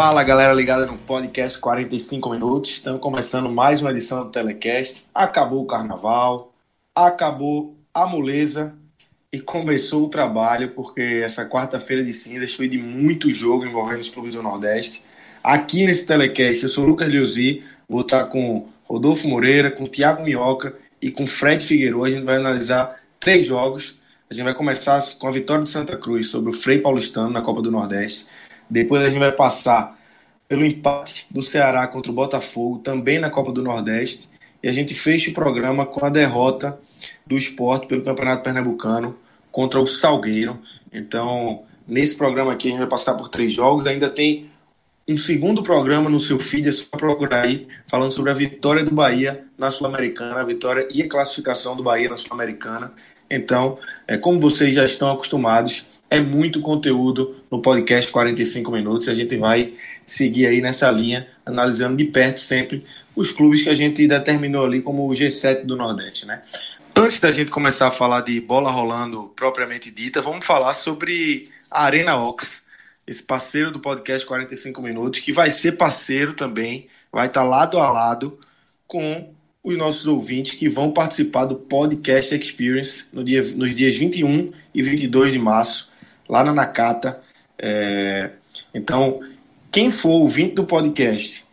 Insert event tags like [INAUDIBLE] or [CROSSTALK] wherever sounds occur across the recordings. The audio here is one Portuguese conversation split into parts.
Fala galera ligada no podcast 45 minutos. Estamos começando mais uma edição do Telecast. Acabou o carnaval, acabou a moleza e começou o trabalho, porque essa quarta-feira de cinzas foi de muito jogo envolvendo os clubes do Nordeste. Aqui nesse Telecast, eu sou o Lucas Liuzi, vou estar com Rodolfo Moreira, com Thiago Minhoca e com Fred Figueiredo. A gente vai analisar três jogos. A gente vai começar com a vitória do Santa Cruz sobre o Frei Paulistano na Copa do Nordeste. Depois a gente vai passar pelo empate do Ceará contra o Botafogo, também na Copa do Nordeste. E a gente fecha o programa com a derrota do esporte pelo Campeonato Pernambucano contra o Salgueiro. Então, nesse programa aqui, a gente vai passar por três jogos. Ainda tem um segundo programa no seu feed, é só procurar aí, falando sobre a vitória do Bahia na Sul-Americana, a vitória e a classificação do Bahia na Sul-Americana. Então, é, como vocês já estão acostumados, é muito conteúdo no podcast 45 minutos. A gente vai seguir aí nessa linha, analisando de perto sempre os clubes que a gente determinou ali como o G7 do Nordeste, né? Antes da gente começar a falar de bola rolando propriamente dita, vamos falar sobre a Arena Ox, esse parceiro do podcast 45 minutos, que vai ser parceiro também, vai estar lado a lado com os nossos ouvintes que vão participar do Podcast Experience no dia, nos dias 21 e 22 de março lá na Nakata. É, então, quem for ouvinte do podcast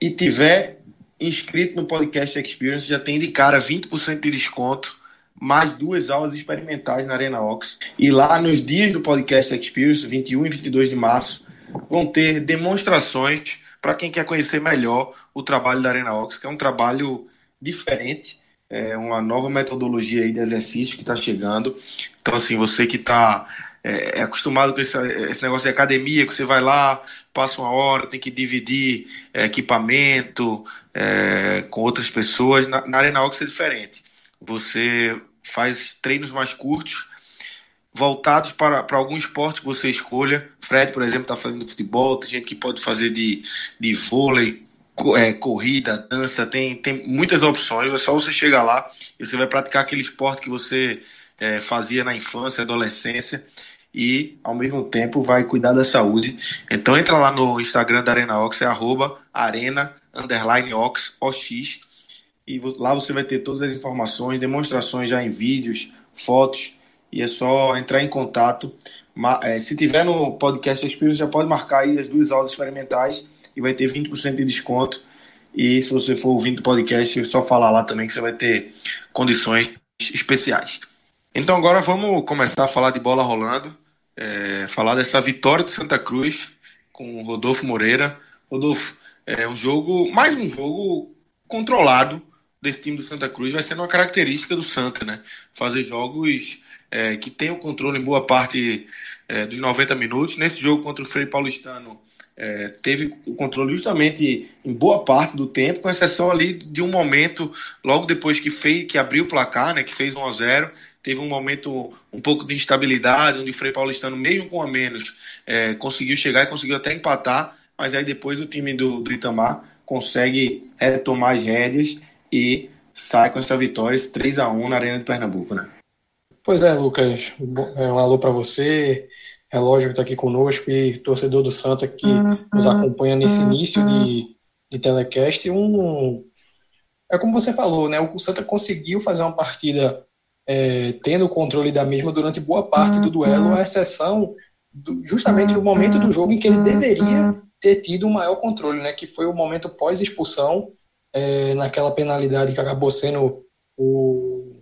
e tiver inscrito no Podcast Experience, já tem de cara 20% de desconto, mais duas aulas experimentais na Arena Ox. E lá nos dias do Podcast Experience, 21 e 22 de março, vão ter demonstrações para quem quer conhecer melhor o trabalho da Arena Ox, que é um trabalho diferente, é uma nova metodologia aí de exercício que está chegando. Então, assim, você que está é, é, acostumado com esse, esse, negócio de academia, que você vai lá, passa uma hora, tem que dividir é, equipamento é, com outras pessoas. Na, na Arena Ox é diferente. Você faz treinos mais curtos, voltados para, para algum esporte que você escolha. Fred, por exemplo, está fazendo futebol, tem gente que pode fazer de, de vôlei, é, corrida, dança, tem, tem muitas opções. É só você chegar lá e você vai praticar aquele esporte que você é, fazia na infância, adolescência e ao mesmo tempo vai cuidar da saúde. Então entra lá no Instagram da Arena Ox, é arroba arena underline ox, OX, e lá você vai ter todas as informações, demonstrações já em vídeos, fotos, e é só entrar em contato. É, se tiver no podcast Experience, já pode marcar aí as duas aulas experimentais e vai ter 20% de desconto. E se você for ouvindo o podcast, é só falar lá também que você vai ter condições especiais. Então agora vamos começar a falar de bola rolando, é, falar dessa vitória do Santa Cruz com o Rodolfo Moreira. Rodolfo, é um jogo, mais um jogo controlado desse time do Santa Cruz, vai sendo uma característica do Santa, né? Fazer jogos é, que tem o controle em boa parte é, dos 90 minutos. Nesse jogo contra o Frei Paulistano, é, teve o controle justamente em boa parte do tempo, com exceção ali de um momento logo depois que fez, que abriu o placar, né? Que fez 1 a 0 teve um momento um pouco de instabilidade, onde o Frei Paulistano, mesmo com a menos, é, conseguiu chegar e conseguiu até empatar, mas aí depois o time do, do Itamar consegue retomar as rédeas e sai com essa vitória, esse 3 a 1 na Arena de Pernambuco, né? Pois é, Lucas. É, um alô para você. É lógico que está aqui conosco e torcedor do Santa que nos acompanha nesse início de, de telecast. Um, é como você falou, né? O Santa conseguiu fazer uma partida é, tendo o controle da mesma durante boa parte do duelo, a exceção do, justamente do momento do jogo em que ele deveria ter tido um maior controle, né, que foi o momento pós-expulsão, é, naquela penalidade que acabou sendo o,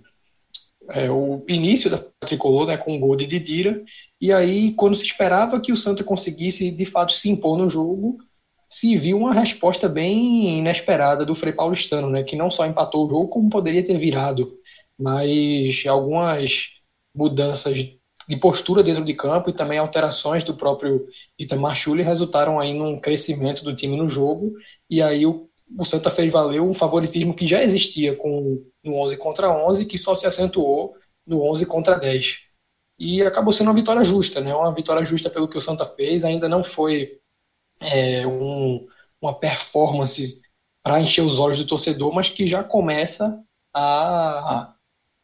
é, o início da tricolor, né, com o gol de Didira, e aí, quando se esperava que o Santa conseguisse de fato se impor no jogo, se viu uma resposta bem inesperada do Frei Paulistano, né, que não só empatou o jogo, como poderia ter virado, mas algumas mudanças de postura dentro de campo e também alterações do próprio Itamar Schulli resultaram aí num crescimento do time no jogo, e aí o, o Santa fez valer um favoritismo que já existia com no 11 contra 11, que só se acentuou no 11 contra 10. E acabou sendo uma vitória justa, né? Uma vitória justa pelo que o Santa fez, ainda não foi é, um, uma performance para encher os olhos do torcedor, mas que já começa a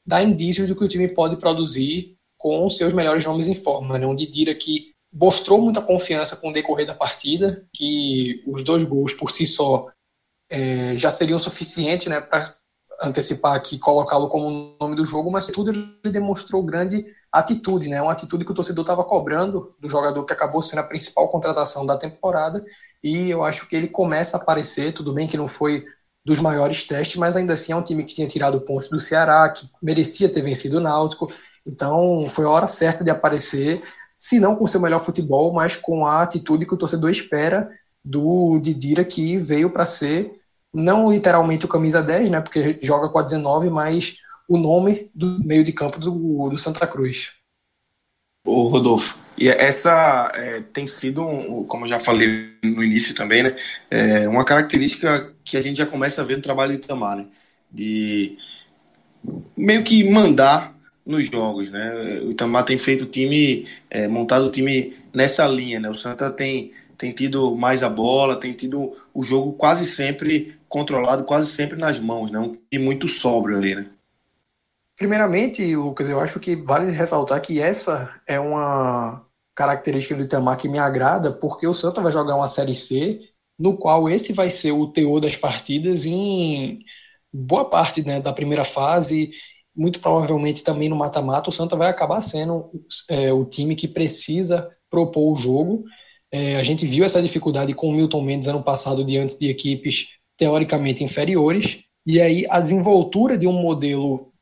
dar indícios do que o time pode produzir com seus melhores nomes em forma. Né? Um Didira que mostrou muita confiança com o decorrer da partida, que os dois gols por si só é, já seriam suficientes né, para antecipar aqui, colocá-lo como nome do jogo, mas tudo ele demonstrou grande atitude, né? Uma atitude que o torcedor estava cobrando do jogador que acabou sendo a principal contratação da temporada, e eu acho que ele começa a aparecer, tudo bem que não foi dos maiores testes, mas ainda assim é um time que tinha tirado pontos do Ceará, que merecia ter vencido o Náutico, então foi a hora certa de aparecer, se não com seu melhor futebol, mas com a atitude que o torcedor espera do Didira, que veio para ser não literalmente o camisa 10, né, porque joga com a 19, mas o nome do meio de campo do, do Santa Cruz. O Rodolfo, e essa é, tem sido, um, como eu já falei no início também, né, é uma característica que a gente já começa a ver no trabalho do Itamar, né, de meio que mandar nos jogos, né, o Itamar tem feito o time, é, montado o time nessa linha, né, o Santa tem, tem tido mais a bola, tem tido o jogo quase sempre controlado quase sempre nas mãos, né? Um time muito sóbrio ali, né? Primeiramente, Lucas, eu acho que vale ressaltar que essa é uma característica do Itamar que me agrada, porque o Santa vai jogar uma Série C, no qual esse vai ser o teor das partidas em boa parte né, da primeira fase, muito provavelmente também no mata-mata, o Santa vai acabar sendo é, o time que precisa propor o jogo. É, a gente viu essa dificuldade com o Milton Mendes ano passado diante de equipes teoricamente inferiores, e aí a desenvoltura de um modelo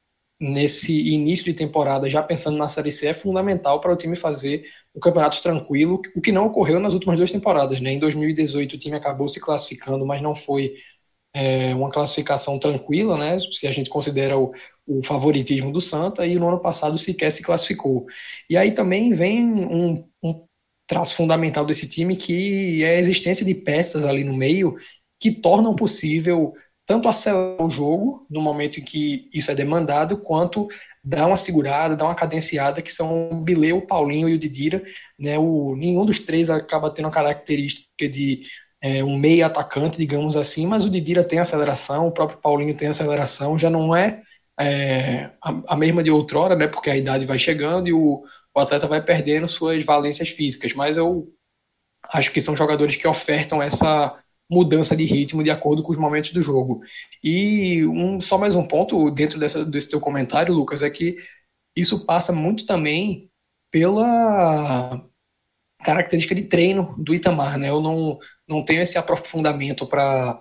nesse início de temporada, já pensando na Série C, é fundamental para o time fazer um campeonato tranquilo, o que não ocorreu nas últimas duas temporadas. Né? Em 2018 o time acabou se classificando, mas não foi é, uma classificação tranquila, né? se a gente considera o, o, favoritismo do Santa, e no ano passado sequer se classificou. E aí também vem um, um traço fundamental desse time, que é a existência de peças ali no meio que tornam possível tanto acelerar o jogo no momento em que isso é demandado, quanto dar uma segurada, dar uma cadenciada, que são o Bileu, o Paulinho e o Didira. Né? O, nenhum dos três acaba tendo a característica de é, um meio atacante, digamos assim, mas o Didira tem aceleração, o próprio Paulinho tem aceleração, já não é, é a, a, mesma de outrora, né? porque a idade vai chegando e o, o atleta vai perdendo suas valências físicas, mas eu acho que são jogadores que ofertam essa mudança de ritmo de acordo com os momentos do jogo. E um, só mais um ponto dentro dessa, desse teu comentário, Lucas, é que isso passa muito também pela característica de treino do Itamar, né? Eu não, não tenho esse aprofundamento para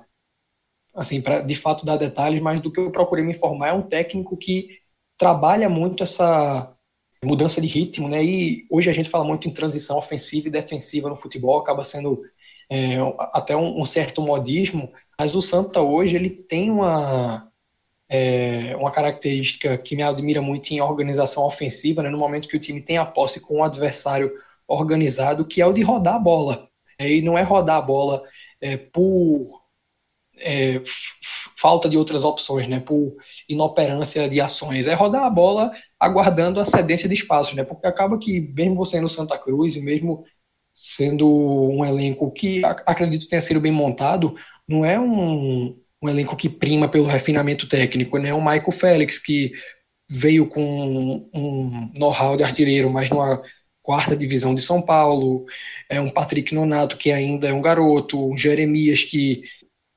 assim, para de fato dar detalhes, mas do que eu procurei me informar é um técnico que trabalha muito essa mudança de ritmo, né? E hoje a gente fala muito em transição ofensiva e defensiva no futebol, acaba sendo é, até um, um, certo modismo, mas o Santa hoje ele tem uma, é, uma característica que me admira muito em organização ofensiva, né, no momento que o time tem a posse com um adversário organizado, que é o de rodar a bola. É, e não é rodar a bola é, por é, falta de outras opções, né, por inoperância de ações. É rodar a bola aguardando a cedência de espaços, né, porque acaba que, mesmo você no Santa Cruz e mesmo sendo um elenco que acredito tenha sido bem montado, não é um, um elenco que prima pelo refinamento técnico, né? O Michael Félix, que veio com um know-how de artilheiro, mas numa quarta divisão de São Paulo, é um Patrick Nonato, que ainda é um garoto, um Jeremias, que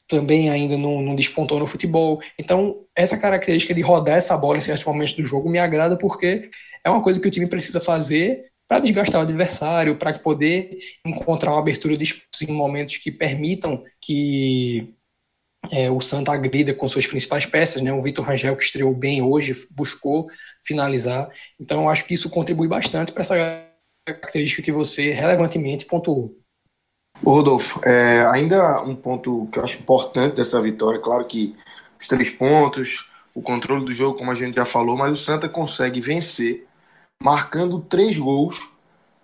também ainda não, não, despontou no futebol. Então, essa característica de rodar essa bola em certos momentos do jogo me agrada porque é uma coisa que o time precisa fazer para desgastar o adversário, para poder encontrar uma abertura de espaço em momentos que permitam que é, o Santa agrida com suas principais peças, né? O Vitor Rangel, que estreou bem hoje, buscou finalizar. Então, eu acho que isso contribui bastante para essa característica que você relevantemente pontuou. Ô Rodolfo, é, ainda um ponto que eu acho importante dessa vitória, claro que os três pontos, o controle do jogo, como a gente já falou, mas o Santa consegue vencer marcando três gols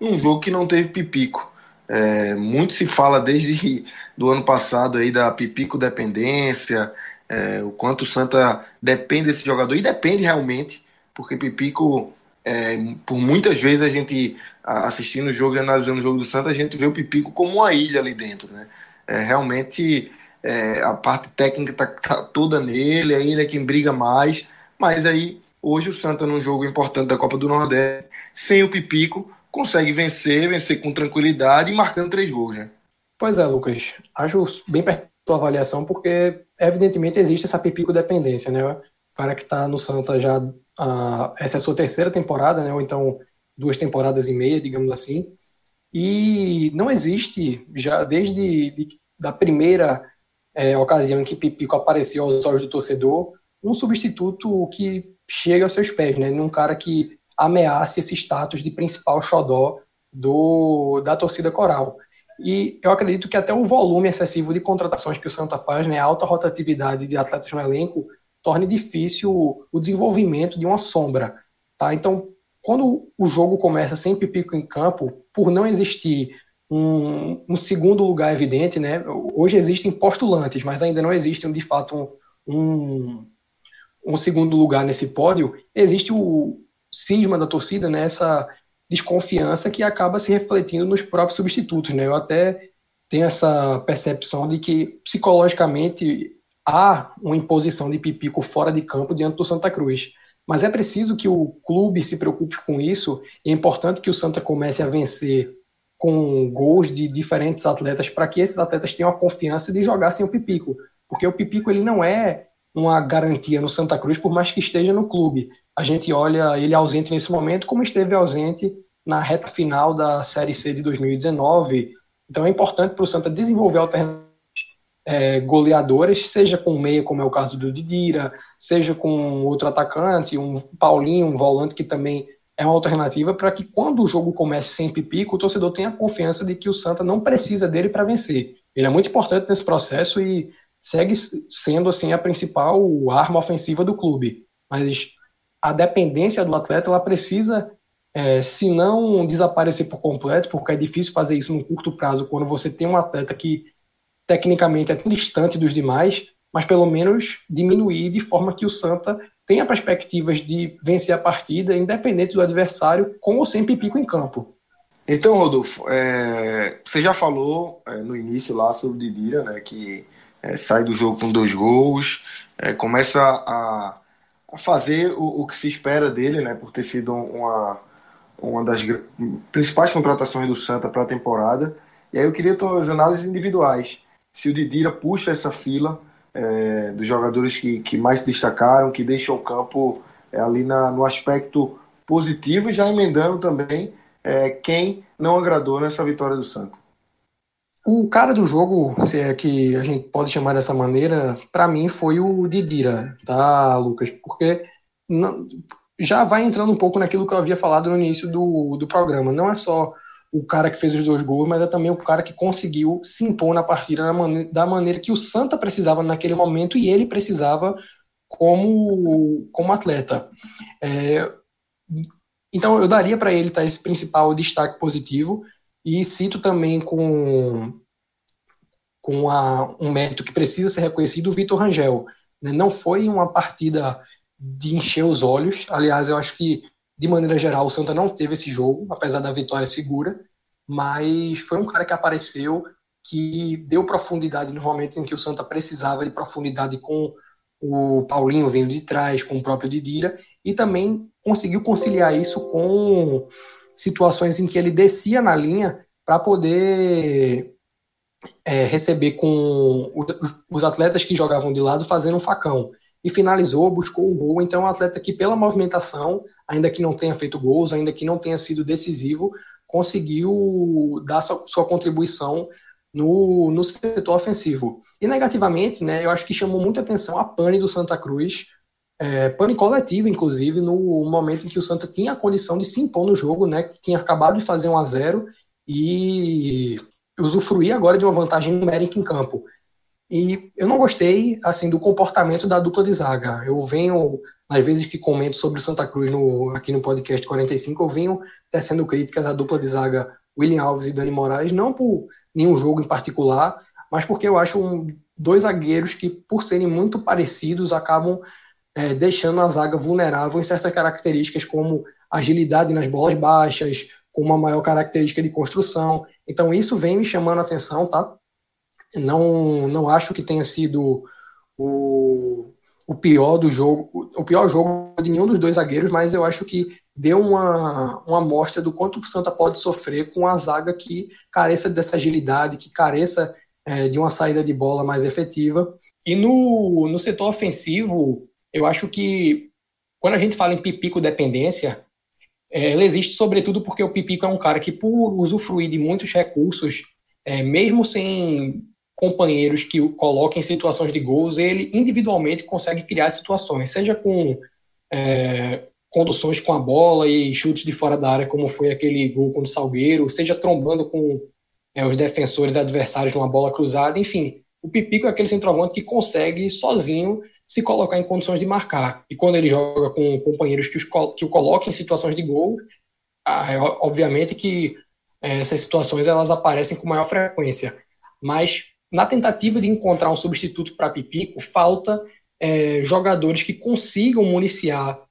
num jogo que não teve pipico. É, muito se fala desde [LAUGHS] do ano passado aí da pipico dependência, é, o quanto o Santa depende desse jogador, e depende realmente, porque pipico, é, por muitas vezes a gente assistindo o jogo e analisando o jogo do Santa, a gente vê o pipico como uma ilha ali dentro, né? É, realmente é, a parte técnica tá, tá, toda nele, é ele é quem briga mais, mas aí hoje o Santa num jogo importante da Copa do Nordeste, sem o Pipico, consegue vencer, vencer com tranquilidade e marcando três gols, né? Pois é, Lucas. Acho bem perto da avaliação, porque evidentemente existe essa Pipico dependência, né? O cara que está no Santa já. Uh, essa é a sua terceira temporada, né? Ou então duas temporadas e meia, digamos assim. E não existe, já desde de, da primeira é, ocasião em que Pipico apareceu aos olhos do torcedor, um substituto que chega aos seus pés, né? Num cara que ameace esse status de principal xodó do, da torcida coral. E eu acredito que até o volume excessivo de contratações que o Santa faz, né, a alta rotatividade de atletas no elenco, torne difícil o desenvolvimento de uma sombra. Tá? Então, quando o jogo começa sem Pipico em campo, por não existir um, um, segundo lugar evidente, né? Hoje existem postulantes, mas ainda não existe de fato um, um, um segundo lugar nesse pódio. Existe o cisma da torcida, né? Essa desconfiança que acaba se refletindo nos próprios substitutos, né? Eu até tenho essa percepção de que psicologicamente há uma imposição de Pipico fora de campo diante do Santa Cruz. Mas é preciso que o clube se preocupe com isso. E é importante que o Santa comece a vencer com gols de diferentes atletas para que esses atletas tenham a confiança de jogar sem o Pipico, porque o Pipico ele não é uma garantia no Santa Cruz por mais que esteja no clube. A gente olha ele ausente nesse momento como esteve ausente na reta final da Série C de 2019. Então é importante para o Santa desenvolver alternativas é, goleadoras, seja com meia, como é o caso do Didira, seja com outro atacante, um Paulinho, um volante que também é uma alternativa para que quando o jogo comece sem pipico, o torcedor tenha confiança de que o Santa não precisa dele para vencer. Ele é muito importante nesse processo e segue sendo assim a principal arma ofensiva do clube. Mas a dependência do atleta ela precisa, é, se não desaparecer por completo, porque é difícil fazer isso no curto prazo quando você tem um atleta que tecnicamente é tão distante dos demais, mas pelo menos diminuir de forma que o Santa tenha perspectivas de vencer a partida, independente do adversário, com ou sem Pipico em campo. Então, Rodolfo, é, você já falou é, no início lá sobre o Didira, né, que é, sai do jogo com dois gols, é, começa a, a fazer o, o, que se espera dele, né, por ter sido uma, uma das principais contratações do Santa para a temporada. E aí eu queria as análises individuais. Se o Didira puxa essa fila, é, dos jogadores que, que mais se destacaram, que deixam o campo é, ali na, no aspecto positivo e já emendando também é, quem não agradou nessa vitória do Santos. O cara do jogo, se é que a gente pode chamar dessa maneira, para mim foi o Didira, tá, Lucas? Porque não, já vai entrando um pouco naquilo que eu havia falado no início do, do programa. Não é só o cara que fez os dois gols, mas é também o cara que conseguiu se impor na partida da maneira que o Santa precisava naquele momento e ele precisava como, como atleta. É, então eu daria para ele tá, esse principal destaque positivo e cito também com, com a, um mérito que precisa ser reconhecido o Vitor Rangel. Né? Não foi uma partida de encher os olhos, aliás, eu acho que de maneira geral, o Santa não teve esse jogo, apesar da vitória segura, mas foi um cara que apareceu, que deu profundidade nos momentos em que o Santa precisava de profundidade com o Paulinho vindo de trás, com o próprio Didira, e também conseguiu conciliar isso com situações em que ele descia na linha para poder é, receber com os atletas que jogavam de lado fazendo um facão e finalizou, buscou o gol. Então, é um atleta que, pela movimentação, ainda que não tenha feito gols, ainda que não tenha sido decisivo, conseguiu dar sua, sua contribuição no, no setor ofensivo. E negativamente, né, eu acho que chamou muita atenção a pane do Santa Cruz, é, pane coletiva, inclusive, no momento em que o Santa tinha a condição de se impor no jogo, né, que tinha acabado de fazer um a 0 e usufruir agora de uma vantagem numérica em campo. E eu não gostei assim do comportamento da dupla de zaga. Eu venho, às vezes que comento sobre o Santa Cruz no, aqui no podcast 45, eu venho tecendo críticas à dupla de zaga William Alves e Dani Moraes, não por nenhum jogo em particular, mas porque eu acho um, dois zagueiros que, por serem muito parecidos, acabam é, deixando a zaga vulnerável em certas características, como agilidade nas bolas baixas, com uma maior característica de construção. Então, isso vem me chamando a atenção, tá? Não, não acho que tenha sido o, o pior do jogo, o pior jogo de nenhum dos dois zagueiros, mas eu acho que deu uma, uma amostra do quanto o Santa pode sofrer com a zaga que careça dessa agilidade, que careça é, de uma saída de bola mais efetiva. E no, no setor ofensivo, eu acho que quando a gente fala em pipico dependência, é, ela existe sobretudo porque o pipico é um cara que, por usufruir de muitos recursos, é, mesmo sem companheiros que o coloquem em situações de gols, ele individualmente consegue criar situações, seja com é, conduções com a bola e chutes de fora da área, como foi aquele gol contra o Salgueiro, seja trombando com é, os defensores adversários numa bola cruzada, enfim. O Pipico é aquele centroavante que consegue sozinho se colocar em condições de marcar. E quando ele joga com companheiros que, os, que o colocam em situações de gol, ah, é, obviamente que é, essas situações elas aparecem com maior frequência. Mas na tentativa de encontrar um substituto para Pipico, falta é, jogadores que consigam municiar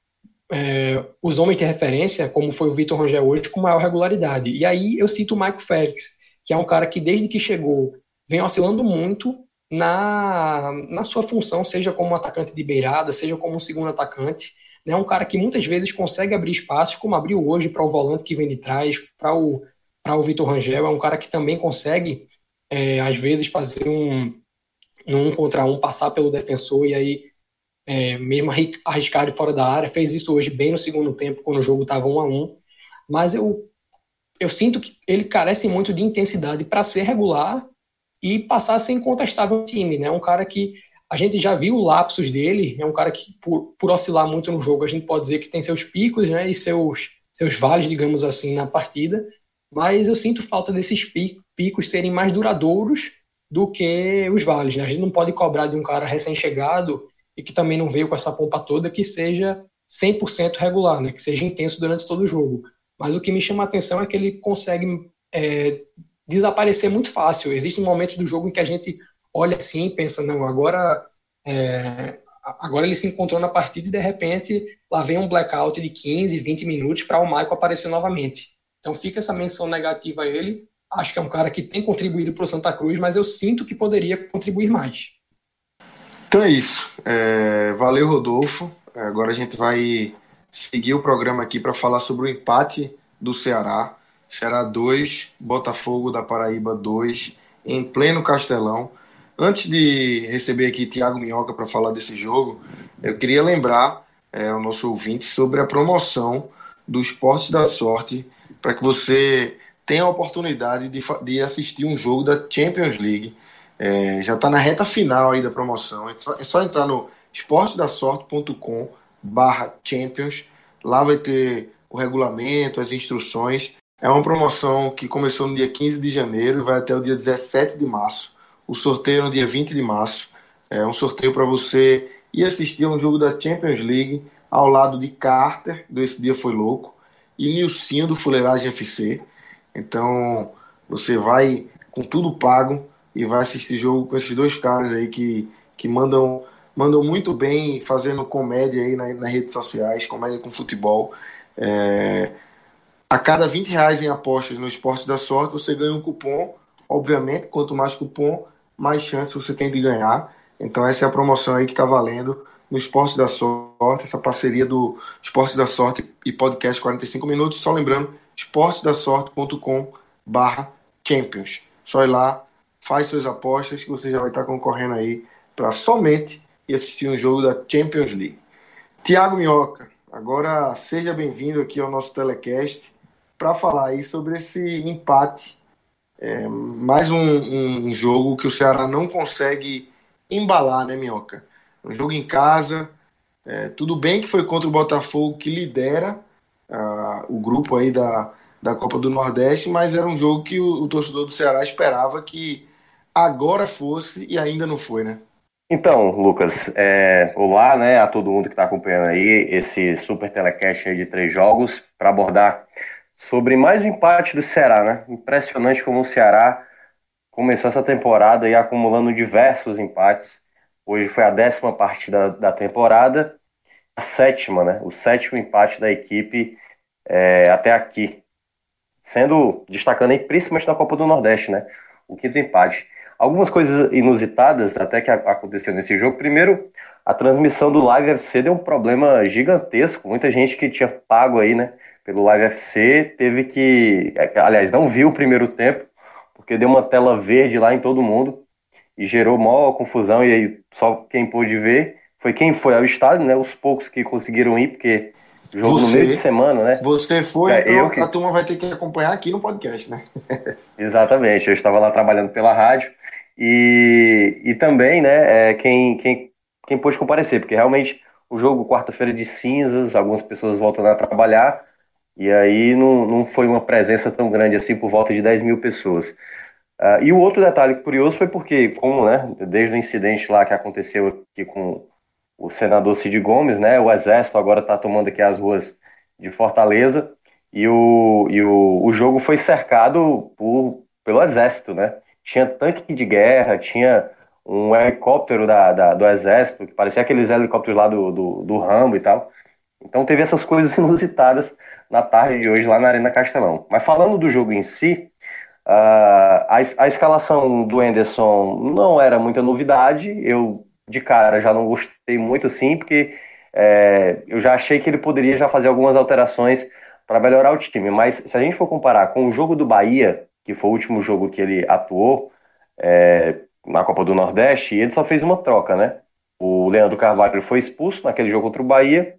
é, os homens de referência, como foi o Vitor Rangel hoje, com maior regularidade. E aí eu cito o Michael Félix, que é um cara que desde que chegou vem oscilando muito na, na sua função, seja como atacante de beirada, seja como um segundo atacante. É né? um cara que muitas vezes consegue abrir espaços, como abriu hoje para o volante que vem de trás, para o, o Vitor Rangel. É um cara que também consegue é, às vezes fazer um, um contra um, passar pelo defensor e aí é, mesmo arriscar de fora da área. Fez isso hoje bem no segundo tempo, quando o jogo estava um a um. Mas eu, eu sinto que ele carece muito de intensidade para ser regular e passar a ser incontestável no time. Né? Um cara que a gente já viu lapsos dele, é um cara que, por, por oscilar muito no jogo, a gente pode dizer que tem seus picos né, e seus, seus vales, digamos assim, na partida, mas eu sinto falta desses picos serem mais duradouros do que os vales. Né? A gente não pode cobrar de um cara recém-chegado e que também não veio com essa pompa toda que seja 100% regular, né? que seja intenso durante todo o jogo. Mas o que me chama a atenção é que ele consegue é, desaparecer muito fácil. Existem momentos do jogo em que a gente olha assim e pensa, não, agora é, agora ele se encontrou na partida e de repente lá vem um blackout de 15, 20 minutos para o Michael aparecer novamente. Então fica essa menção negativa a ele. Acho que é um cara que tem contribuído para o Santa Cruz, mas eu sinto que poderia contribuir mais. Então é isso. É, valeu, Rodolfo. Agora a gente vai seguir o programa aqui para falar sobre o empate do Ceará. Ceará 2, Botafogo da Paraíba 2, em pleno Castelão. Antes de receber aqui Tiago Minhoca para falar desse jogo, eu queria lembrar é, ao nosso ouvinte sobre a promoção do Esporte da Sorte para que você tenha a oportunidade de, de assistir um jogo da Champions League. É, já está na reta final aí da promoção. É só, é só entrar no esportedasorte.com barra Champions. Lá vai ter o regulamento, as instruções. É uma promoção que começou no dia 15 de janeiro e vai até o dia 17 de março. O sorteio é no dia 20 de março. É um sorteio para você ir assistir a um jogo da Champions League ao lado de Carter, do Esse Dia Foi Louco, e Nilcinho do Fuleiragem FC. Então você vai com tudo pago e vai assistir jogo com esses dois caras aí que, que mandam, mandam muito bem fazendo comédia aí na, nas redes sociais, comédia com futebol. É, a cada 20 reais em apostas no Esporte da Sorte, você ganha um cupom. Obviamente, quanto mais cupom, mais chance você tem de ganhar. Então essa é a promoção aí que está valendo no Esporte da Sorte, essa parceria do Esporte da Sorte e Podcast 45 Minutos. Só lembrando, esportedasorte.com barra Champions. Só ir lá, faz suas apostas que você já vai estar concorrendo aí para somente assistir um jogo da Champions League. Tiago Minhoca, agora seja bem-vindo aqui ao nosso telecast para falar aí sobre esse empate É, mais um, um, jogo que o Ceará não consegue embalar, né, Minhoca? Um jogo em casa. É, tudo bem que foi contra o Botafogo que lidera uh, o grupo aí da, da Copa do Nordeste, mas era um jogo que o, o torcedor do Ceará esperava que agora fosse e ainda não foi, né? Então, Lucas, é, olá né, a todo mundo que está acompanhando aí esse super telecast de três jogos para abordar sobre mais um empate do Ceará, né? Impressionante como o Ceará começou essa temporada e acumulando diversos empates. Hoje foi a décima partida da temporada, a sétima, né? O sétimo empate da equipe é, até aqui, sendo destacando aí principalmente na Copa do Nordeste, né? O quinto empate. Algumas coisas inusitadas até que aconteceu nesse jogo. Primeiro, a transmissão do Live FC deu um problema gigantesco. Muita gente que tinha pago aí, né? Pelo Live FC, teve que. É, aliás, não viu o primeiro tempo, porque deu uma tela verde lá em todo mundo e gerou maior confusão. E aí só quem pôde ver foi quem foi ao estádio, né? Os poucos que conseguiram ir, porque jogo você, no meio de semana, né? Você foi, é, então eu que... a turma vai ter que acompanhar aqui no podcast, né? [LAUGHS] Exatamente, eu estava lá trabalhando pela rádio. E, e também, né, é, quem, quem, quem pôde comparecer, porque realmente o jogo quarta-feira de cinzas, algumas pessoas voltam a trabalhar, e aí não, não foi uma presença tão grande assim, por volta de 10 mil pessoas. Uh, e o outro detalhe curioso foi porque, como, né, desde o incidente lá que aconteceu aqui com o senador Cid Gomes, né, o exército agora está tomando aqui as ruas de Fortaleza e o, e o, o jogo foi cercado por, pelo exército, né? Tinha tanque de guerra, tinha um helicóptero da, da, do exército, que parecia aqueles helicópteros lá do, do, do Rambo e tal. Então teve essas coisas [LAUGHS] inusitadas na tarde de hoje lá na Arena Castelão. Mas falando do jogo em si, uh, a, a escalação do Enderson não era muita novidade. Eu, de cara, já não gostei muito assim, porque é, eu já achei que ele poderia já fazer algumas alterações para melhorar o time. Mas se a gente for comparar com o jogo do Bahia, que foi o último jogo que ele atuou é, na Copa do Nordeste, ele só fez uma troca, né? O Leandro Carvalho foi expulso naquele jogo contra o Bahia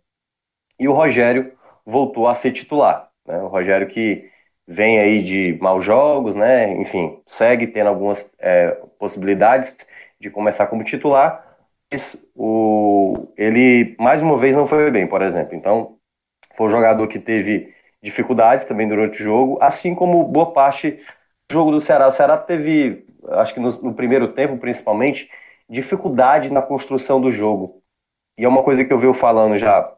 e o Rogério voltou a ser titular. Né? O Rogério que vem aí de maus jogos, né? enfim, segue tendo algumas é, possibilidades de começar como titular, mas o, ele mais uma vez não foi bem, por exemplo. Então, foi um jogador que teve dificuldades também durante o jogo, assim como boa parte do jogo do Ceará. O Ceará teve, acho que no, no primeiro tempo principalmente, dificuldade na construção do jogo. E é uma coisa que eu venho falando já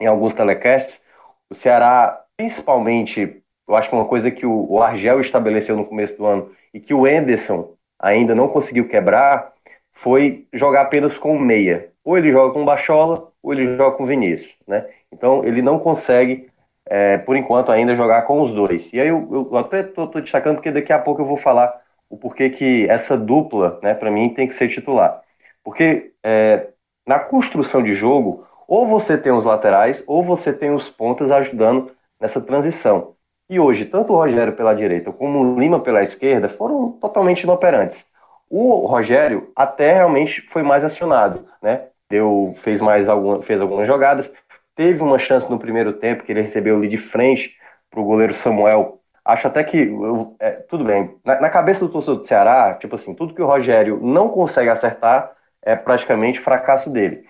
em alguns telecasts, o Ceará, principalmente, eu acho que uma coisa que o, Argel estabeleceu no começo do ano e que o Enderson ainda não conseguiu quebrar, foi jogar apenas com meia. Ou ele joga com Bachola, ou ele joga com Vinícius, né? Então ele não consegue, é, por enquanto, ainda jogar com os dois. E aí eu, eu até estou destacando porque daqui a pouco eu vou falar o porquê que essa dupla, né, para mim, tem que ser titular. Porque é, na construção de jogo, ou você tem os laterais, ou você tem os pontas ajudando nessa transição. E hoje, tanto o Rogério pela direita como o Lima pela esquerda foram totalmente inoperantes. O Rogério até realmente foi mais acionado, né? Deu, fez mais alguma, fez algumas jogadas, teve uma chance no primeiro tempo que ele recebeu ali de frente para o goleiro Samuel. Acho até que é, tudo bem. Na, na, cabeça do torcedor do Ceará, tipo assim, tudo que o Rogério não consegue acertar é praticamente fracasso dele.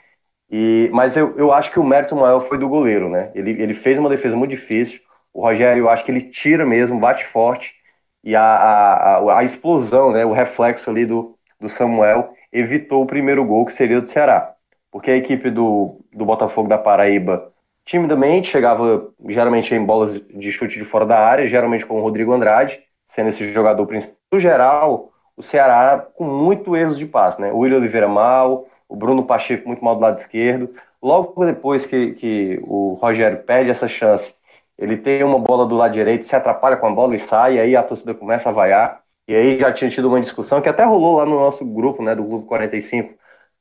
E, mas eu, eu acho que o mérito maior foi do goleiro, né? Ele, ele fez uma defesa muito difícil. O Rogério, eu acho que ele tira mesmo, bate forte. E a, a, a, explosão, né, o reflexo ali do, do Samuel evitou o primeiro gol, que seria do Ceará. Porque a equipe do, do Botafogo da Paraíba, timidamente, chegava geralmente em bolas de chute de fora da área, geralmente com o Rodrigo Andrade, sendo esse jogador principal. No geral, o Ceará com muito erros de passe, né? O William Oliveira mal, o Bruno Pacheco muito mal do lado esquerdo. Logo depois que, que o Rogério perde essa chance, ele tem uma bola do lado direito, se atrapalha com a bola e sai, e aí a torcida começa a vaiar. E aí já tinha tido uma discussão que até rolou lá no nosso grupo, né, do Clube 45,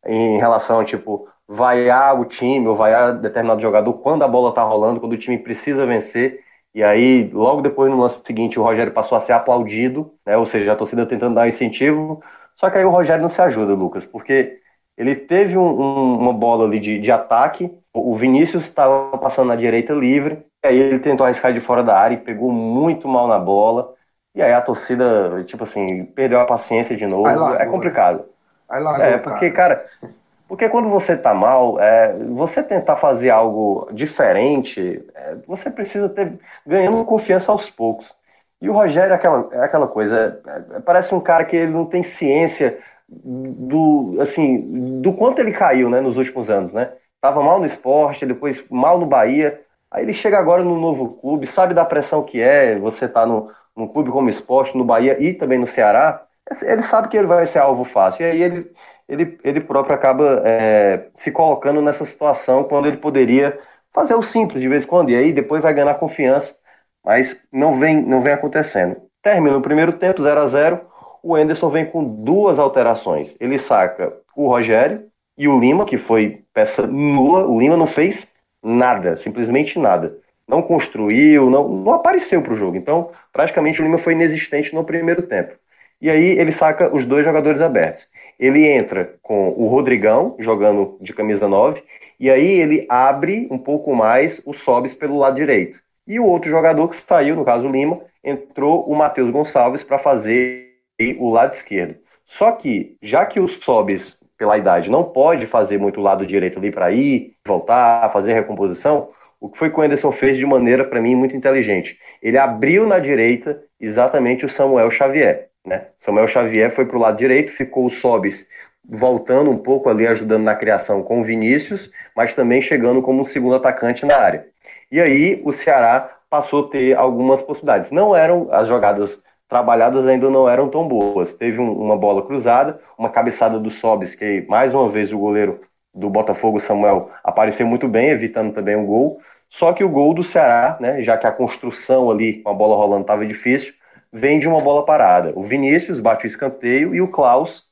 em relação tipo, vaiar o time ou vaiar determinado jogador quando a bola tá rolando, quando o time precisa vencer. E aí, logo depois, no lance seguinte, o Rogério passou a ser aplaudido, né, ou seja, a torcida tentando dar um incentivo. Só que aí o Rogério não se ajuda, Lucas, porque ele teve um, um, uma bola ali de, de ataque, o Vinícius estava passando na direita livre, aí ele tentou arriscar de fora da área e pegou muito mal na bola. E aí a torcida, tipo assim, perdeu a paciência de novo. Largou, é complicado. Aí largou, é, porque, cara, cara porque quando você tá mal, é, você tentar fazer algo diferente, é, você precisa ter ganhando confiança aos poucos. E o Rogério é aquela, é aquela coisa, é, é, parece um cara que ele não tem ciência do, assim, do quanto ele caiu, né, nos últimos anos, né? Tava mal no esporte, depois mal no Bahia, aí ele chega agora no novo clube, sabe da pressão que é você tá no, num clube como esporte, no Bahia e também no Ceará, ele sabe que ele vai ser alvo fácil, e aí ele, ele, ele próprio acaba é, se colocando nessa situação quando ele poderia fazer o simples de vez em quando, e aí depois vai ganhar confiança, mas não vem, não vem acontecendo. Termina o primeiro tempo, 0 a 0 o Enderson vem com duas alterações. Ele saca o Rogério e o Lima, que foi peça nula. O Lima não fez nada, simplesmente nada. Não construiu, não, não apareceu para o jogo. Então, praticamente o Lima foi inexistente no primeiro tempo. E aí ele saca os dois jogadores abertos. Ele entra com o Rodrigão, jogando de camisa 9, e aí ele abre um pouco mais o Sobis pelo lado direito. E o outro jogador que saiu, no caso o Lima, entrou o Matheus Gonçalves para fazer o lado esquerdo. Só que, já que o Sobis, pela idade, não pode fazer muito o lado direito ali para ir, voltar, fazer recomposição, o que foi que o Anderson fez de maneira, para mim, muito inteligente? Ele abriu na direita exatamente o Samuel Xavier. Né? Samuel Xavier foi para o lado direito, ficou o Sobis voltando um pouco ali, ajudando na criação com o Vinícius, mas também chegando como um segundo atacante na área. E aí o Ceará passou a ter algumas possibilidades. Não eram as jogadas trabalhadas ainda não eram tão boas. Teve um, uma bola cruzada, uma cabeçada do Sobis, que mais uma vez o goleiro do Botafogo, Samuel, apareceu muito bem, evitando também um gol. Só que o gol do Ceará, né, já que a construção ali com a bola rolando estava difícil, vem de uma bola parada. O Vinícius bate o escanteio e o Klaus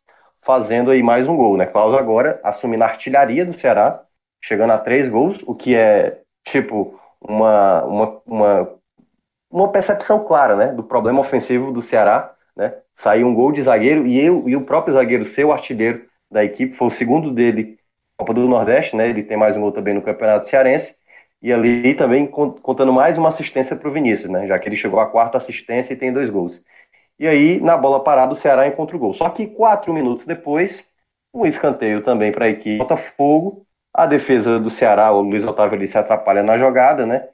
fazendo aí mais um gol. Né? Klaus agora assumindo a artilharia do Ceará, chegando a três gols, o que é tipo uma, uma, uma uma percepção clara né, do problema ofensivo do Ceará. Né? Saiu um gol de zagueiro e, eu, e o próprio zagueiro, seu artilheiro da equipe, foi o segundo dele Copa do Nordeste, né? ele tem mais um gol também no Campeonato Cearense. E ali também contando mais uma assistência para o Vinícius, né? já que ele chegou à quarta assistência e tem dois gols. E aí, na bola parada, o Ceará encontra o gol. Só que quatro minutos depois, um escanteio também para a equipe Botafogo. A defesa do Ceará, o Luiz Otávio ali se atrapalha na jogada, né?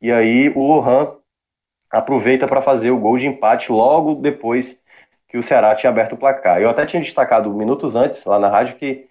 E aí o Lohan aproveita para fazer o gol de empate logo depois que o Ceará tinha aberto o placar. Eu até tinha destacado minutos antes lá na rádio que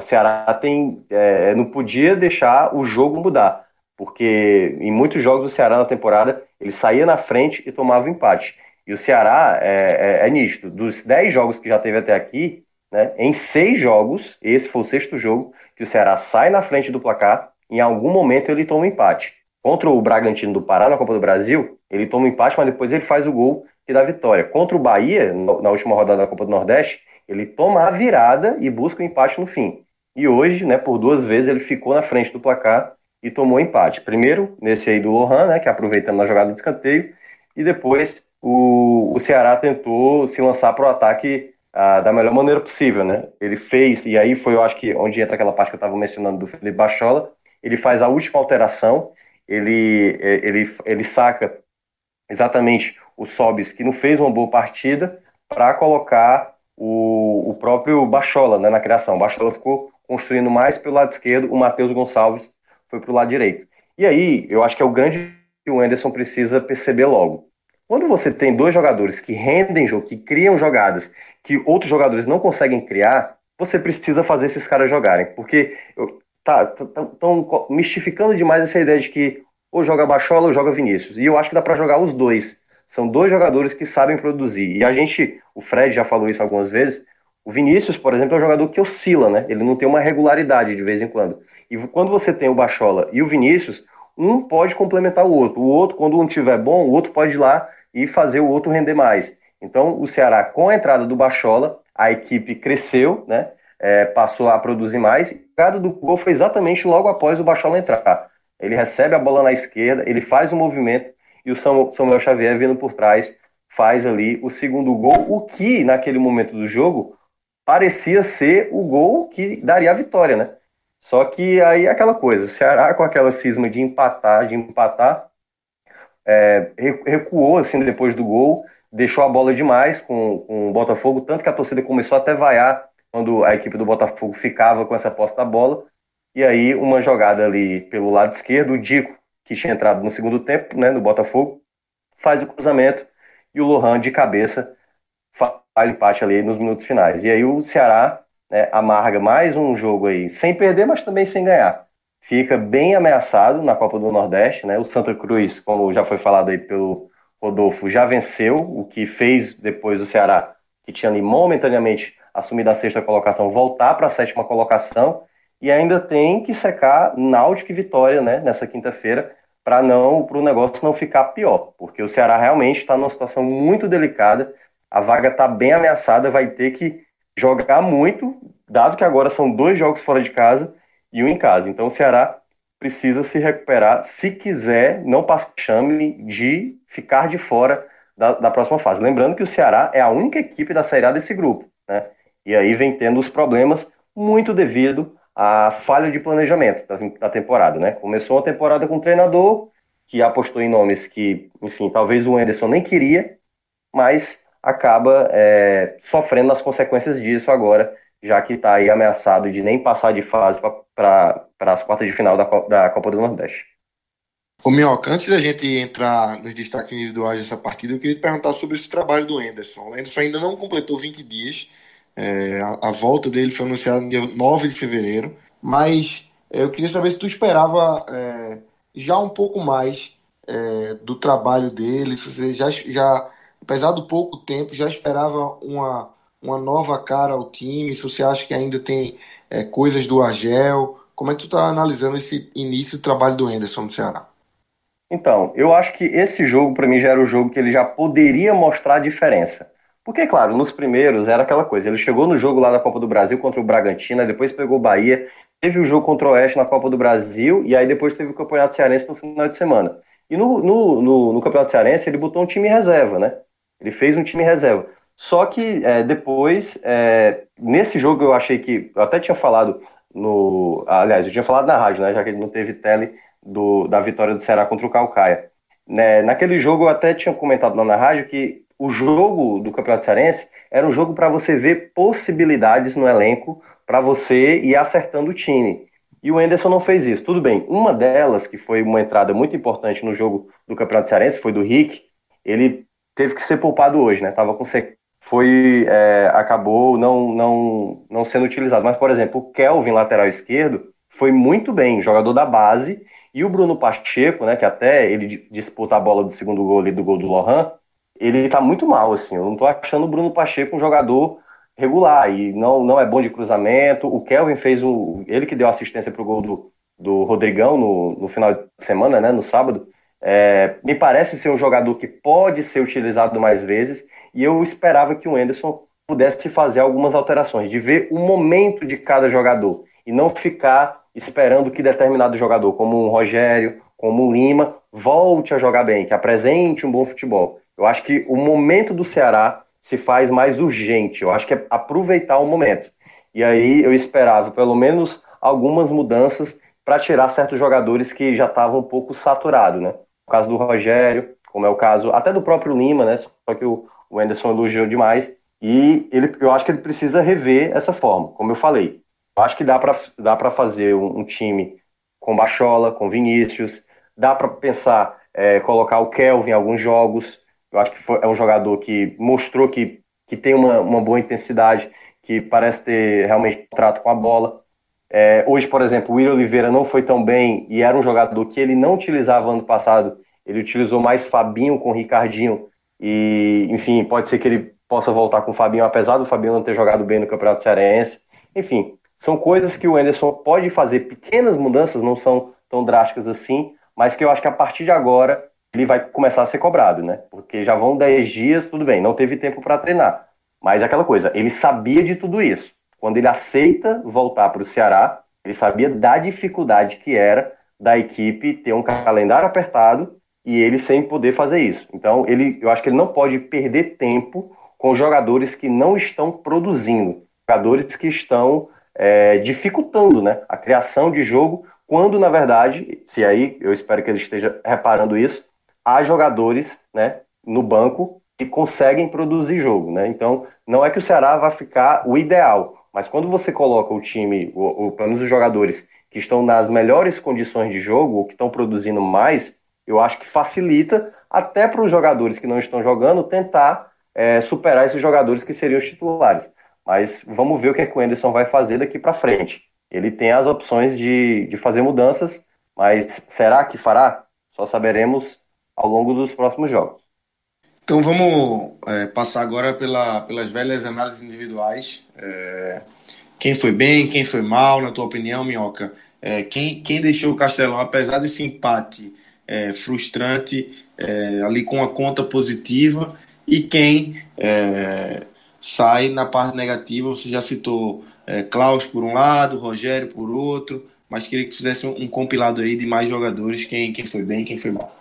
o Ceará tem, é, não podia deixar o jogo mudar, porque em muitos jogos do Ceará na temporada ele saía na frente e tomava o empate. E o Ceará é, é, é. Dos 10 jogos que já teve até aqui, né, em seis jogos, esse foi o sexto jogo, que o Ceará sai na frente do placar, em algum momento ele toma um empate. Contra o Bragantino do Pará na Copa do Brasil, ele toma um empate, mas depois ele faz o gol que dá vitória. Contra o Bahia, na última rodada da Copa do Nordeste, ele toma a virada e busca o empate no fim. E hoje, né, por duas vezes, ele ficou na frente do placar e tomou empate. Primeiro, nesse aí do Lohan, né, que aproveitando na jogada de escanteio, e depois o, o Ceará tentou se lançar para o ataque ah, da melhor maneira possível, né? Ele fez, e aí foi, eu acho que, onde entra aquela parte que eu estava mencionando do Felipe Bachola, ele faz a última alteração, ele, é, ele, ele saca exatamente o Sobis, que não fez uma boa partida, para colocar o, o próprio Bachola né, na criação. O Bachola ficou construindo mais pelo lado esquerdo, o Matheus Gonçalves foi para o lado direito. E aí, eu acho que é o grande que o Anderson precisa perceber logo. Quando você tem dois jogadores que rendem jogo, que criam jogadas, que outros jogadores não conseguem criar, você precisa fazer esses caras jogarem. Porque estão mistificando demais essa ideia de que ou joga Bachola ou joga Vinícius. E eu acho que dá para jogar os dois. São dois jogadores que sabem produzir. E a gente, o Fred já falou isso algumas vezes, o Vinícius, por exemplo, é um jogador que oscila, né? Ele não tem uma regularidade de vez em quando. E quando você tem o Bachola e o Vinícius, um pode complementar o outro. O outro, quando um tiver bom, o outro pode ir lá e fazer o outro render mais. Então, o Ceará, com a entrada do Bachola, a equipe cresceu, né? É, passou a produzir mais jogada do gol foi exatamente logo após o Bachola entrar. Ele recebe a bola na esquerda, ele faz o movimento e o Samuel Xavier vindo por trás faz ali o segundo gol, o que naquele momento do jogo parecia ser o gol que daria a vitória, né? Só que aí é aquela coisa, o Ceará com aquela cisma de empatar, de empatar, é, recuou assim depois do gol, deixou a bola demais com, com o Botafogo, tanto que a torcida começou até vaiar quando a equipe do Botafogo ficava com essa posse da bola. E aí, uma jogada ali pelo lado esquerdo, o Dico, que tinha entrado no segundo tempo, né, no Botafogo, faz o cruzamento e o Lohan de cabeça faz o empate ali nos minutos finais. E aí o Ceará né, amarga mais um jogo aí, sem perder, mas também sem ganhar. Fica bem ameaçado na Copa do Nordeste, né? O Santa Cruz, como já foi falado aí pelo Rodolfo, já venceu, o que fez depois do Ceará, que tinha ali momentaneamente assumido a sexta colocação, voltar para a sétima colocação e ainda tem que secar Náutico e Vitória, né, nessa quinta-feira, para não para o negócio não ficar pior, porque o Ceará realmente está numa situação muito delicada, a vaga está bem ameaçada, vai ter que jogar muito, dado que agora são dois jogos fora de casa e um em casa. Então o Ceará precisa se recuperar se quiser não passar chame de ficar de fora da, da, próxima fase. Lembrando que o Ceará é a única equipe da Série A desse grupo, né? E aí vem tendo os problemas muito devido a falha de planejamento da, da temporada, né? Começou a temporada com um treinador que apostou em nomes que, enfim, talvez o Anderson nem queria, mas acaba é, sofrendo as consequências disso agora, já que está aí ameaçado de nem passar de fase para as quartas de final da, da Copa do Nordeste. Ô Minhoca, antes da gente entrar nos destaques individuais dessa partida, eu queria te perguntar sobre esse trabalho do Anderson. O Anderson ainda não completou 20 dias, é, a, a, volta dele foi anunciada no dia 9 de fevereiro, mas é, eu queria saber se tu esperava é, já um pouco mais é, do trabalho dele, se você já, já, apesar do pouco tempo, já esperava uma, uma nova cara ao time, se você acha que ainda tem é, coisas do Argel, como é que tu está analisando esse início do trabalho do Anderson no Ceará? Então, eu acho que esse jogo, para mim, já era o jogo que ele já poderia mostrar a diferença. Porque, claro, nos primeiros era aquela coisa. Ele chegou no jogo lá da Copa do Brasil contra o Bragantino, depois pegou o Bahia, teve o jogo contra o Oeste na Copa do Brasil, e aí depois teve o Campeonato Cearense no final de semana. E no, no, no, no Campeonato Cearense ele botou um time reserva, né? Ele fez um time reserva. Só que é, depois, é, nesse jogo eu achei que. Eu até tinha falado no. Aliás, eu tinha falado na rádio, né? Já que ele não teve tele do, da vitória do Ceará contra o Calcaia. Né, naquele jogo eu até tinha comentado lá na rádio que o jogo do Campeonato Cearense era um jogo para você ver possibilidades no elenco para você ir acertando o time. E o Enderson não fez isso. Tudo bem, uma delas, que foi uma entrada muito importante no jogo do Campeonato Cearense, foi do Rick, ele teve que ser poupado hoje, né? Tava com foi é, acabou não, não, não sendo utilizado. Mas, por exemplo, o Kelvin, lateral esquerdo, foi muito bem, jogador da base, e o Bruno Pacheco, né, que até ele disputa a bola do segundo gol ali, do gol do Lohan, ele tá muito mal, assim. Eu não tô achando o Bruno Pacheco um jogador regular e não, não é bom de cruzamento. O Kelvin fez o. Ele que deu assistência pro gol do, do Rodrigão no, no final de semana, né? No sábado. É, me parece ser um jogador que pode ser utilizado mais vezes e eu esperava que o Anderson pudesse fazer algumas alterações, de ver o momento de cada jogador e não ficar esperando que determinado jogador, como um Rogério, como um Lima, volte a jogar bem, que apresente um bom futebol. Eu acho que o momento do Ceará se faz mais urgente. Eu acho que é aproveitar o momento. E aí eu esperava pelo menos algumas mudanças para tirar certos jogadores que já estavam um pouco saturados, né? O caso do Rogério, como é o caso até do próprio Lima, né? Só que o, o Anderson elogiou demais. E ele, eu acho que ele precisa rever essa forma, como eu falei. Eu acho que dá para dá fazer um, um, time com Bachola, com Vinícius, dá para pensar, é, colocar o Kelvin em alguns jogos, eu acho que foi, é um jogador que mostrou que, que tem uma, uma boa intensidade, que parece ter realmente trato com a bola. É, hoje, por exemplo, o Will Oliveira não foi tão bem e era um jogador que ele não utilizava ano passado. Ele utilizou mais Fabinho com Ricardinho. E, enfim, pode ser que ele possa voltar com o Fabinho, apesar do Fabinho não ter jogado bem no Campeonato Cearense. Enfim, são coisas que o Anderson pode fazer, pequenas mudanças, não são tão drásticas assim, mas que eu acho que a partir de agora ele vai começar a ser cobrado, né? Porque já vão 10 dias, tudo bem, não teve tempo para treinar. Mas é aquela coisa, ele sabia de tudo isso. Quando ele aceita voltar para o Ceará, ele sabia da dificuldade que era da equipe ter um calendário apertado e ele sem poder fazer isso. Então, ele, eu acho que ele não pode perder tempo com jogadores que não estão produzindo, jogadores que estão é, dificultando né, a criação de jogo, quando na verdade, se aí eu espero que ele esteja reparando isso, há jogadores né, no banco que conseguem produzir jogo. Né? Então, não é que o Ceará vai ficar o ideal, mas quando você coloca o time, o, o, pelo menos os jogadores que estão nas melhores condições de jogo, ou que estão produzindo mais, eu acho que facilita até para os jogadores que não estão jogando tentar é, superar esses jogadores que seriam os titulares. Mas vamos ver o que, é que o Anderson vai fazer daqui para frente. Ele tem as opções de, de fazer mudanças, mas será que fará? Só saberemos ao longo dos próximos jogos. Então vamos é, passar agora pela, pelas velhas análises individuais. É, quem foi bem, quem foi mal, na tua opinião, Minhoca? É, quem, quem deixou o Castelão, apesar desse empate é, frustrante, é, ali com a conta positiva, e quem é, sai na parte negativa, você já citou Klaus por um lado, Rogério por outro, mas queria que fizesse um, um compilado aí de mais jogadores, quem, quem foi bem, quem foi mal.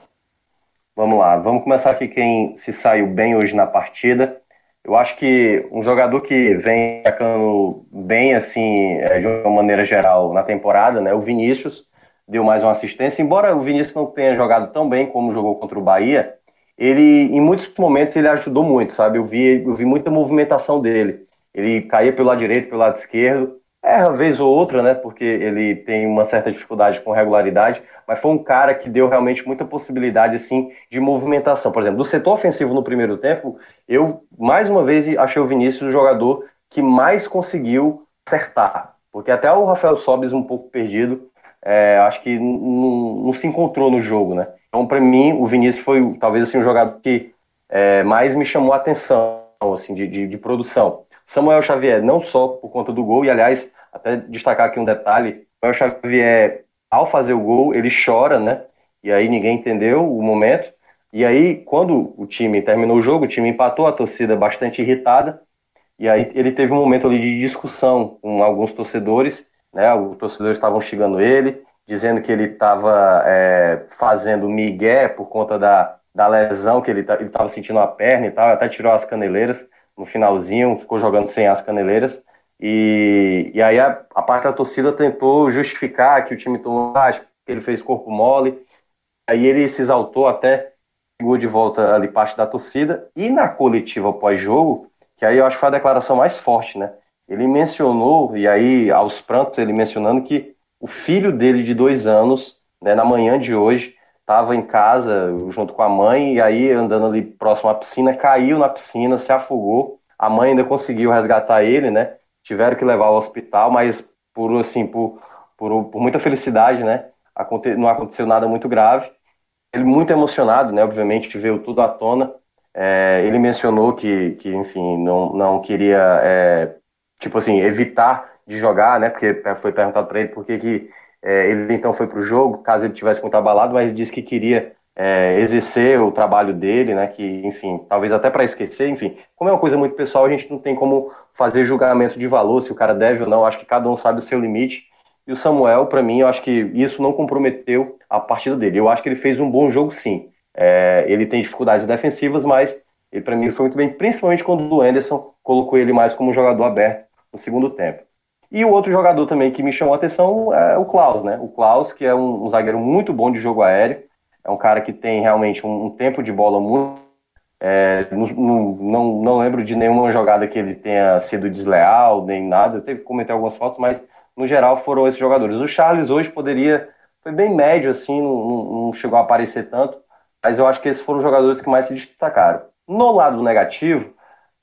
Vamos lá, vamos começar aqui quem se saiu bem hoje na partida. Eu acho que um jogador que vem atacando bem, assim, é, de uma maneira geral na temporada, né? O Vinícius deu mais uma assistência. Embora o Vinícius não tenha jogado tão bem como jogou contra o Bahia, ele, em muitos momentos, ele ajudou muito, sabe? Eu vi, eu vi muita movimentação dele. Ele caía pelo lado direito, pelo lado esquerdo, Erra vez ou outra, né? Porque ele tem uma certa dificuldade com regularidade, mas foi um cara que deu realmente muita possibilidade, assim, de movimentação. Por exemplo, do setor ofensivo no primeiro tempo, eu, mais uma vez, achei o Vinícius o jogador que mais conseguiu acertar. Porque até o Rafael Sobis um pouco perdido, é, acho que não se encontrou no jogo, né? Então, para mim, o Vinícius foi talvez assim, o jogador que é, mais me chamou a atenção, assim, de, de, de produção. Samuel Xavier, não só por conta do gol, e aliás, até destacar aqui um detalhe: Samuel Xavier, ao fazer o gol, ele chora, né? E aí ninguém entendeu o momento. E aí, quando o time terminou o jogo, o time empatou, a torcida bastante irritada. E aí ele teve um momento ali de discussão com alguns torcedores, né? Os torcedores estavam xingando ele, dizendo que ele estava é, fazendo migué por conta da, da lesão que ele estava sentindo na perna e tal, até tirou as caneleiras no finalzinho, ficou jogando sem as caneleiras. E, e aí a, a parte da torcida tentou justificar que o time tomou que ele fez corpo mole. Aí ele se exaltou até, chegou de volta ali parte da torcida. E na coletiva pós-jogo, que aí eu acho que foi a declaração mais forte, né? Ele mencionou, e aí aos prantos ele mencionando que o filho dele de dois anos, né, na manhã de hoje, estava em casa junto com a mãe e aí andando ali próximo à piscina, caiu na piscina, se afogou. A mãe ainda conseguiu resgatar ele, né? Tiveram que levar ao hospital, mas por assim, por, por, por muita felicidade, né? Aconte não aconteceu nada muito grave. Ele muito emocionado, né? Obviamente veio tudo à tona. É, ele mencionou que, que, enfim, não, não queria, é, tipo assim, evitar de jogar, né? Porque foi perguntado para ele por que, que é, ele então foi para o jogo, caso ele tivesse muito abalado, mas disse que queria é, exercer o trabalho dele, né? Que, enfim, talvez até para esquecer, enfim, como é uma coisa muito pessoal, a gente não tem como fazer julgamento de valor se o cara deve ou não. Acho que cada um sabe o seu limite. E o Samuel, para mim, eu acho que isso não comprometeu a partida dele. Eu acho que ele fez um bom jogo, sim. É, ele tem dificuldades defensivas, mas ele para mim foi muito bem, principalmente quando o Anderson colocou ele mais como jogador aberto no segundo tempo. E o outro jogador também que me chamou a atenção é o Klaus, né? O Klaus, que é um, um zagueiro muito bom de jogo aéreo, é um cara que tem realmente um, um tempo de bola muito. É, não, não, não, lembro de nenhuma jogada que ele tenha sido desleal, nem nada. Teve que cometer algumas faltas, mas no geral foram esses jogadores. O Charles hoje poderia. Foi bem médio, assim, não, não chegou a aparecer tanto, mas eu acho que esses foram os jogadores que mais se destacaram. No lado negativo,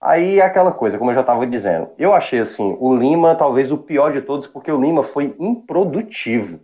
Aí é aquela coisa, como eu já estava dizendo. Eu achei assim, o Lima talvez o pior de todos, porque o Lima foi improdutivo.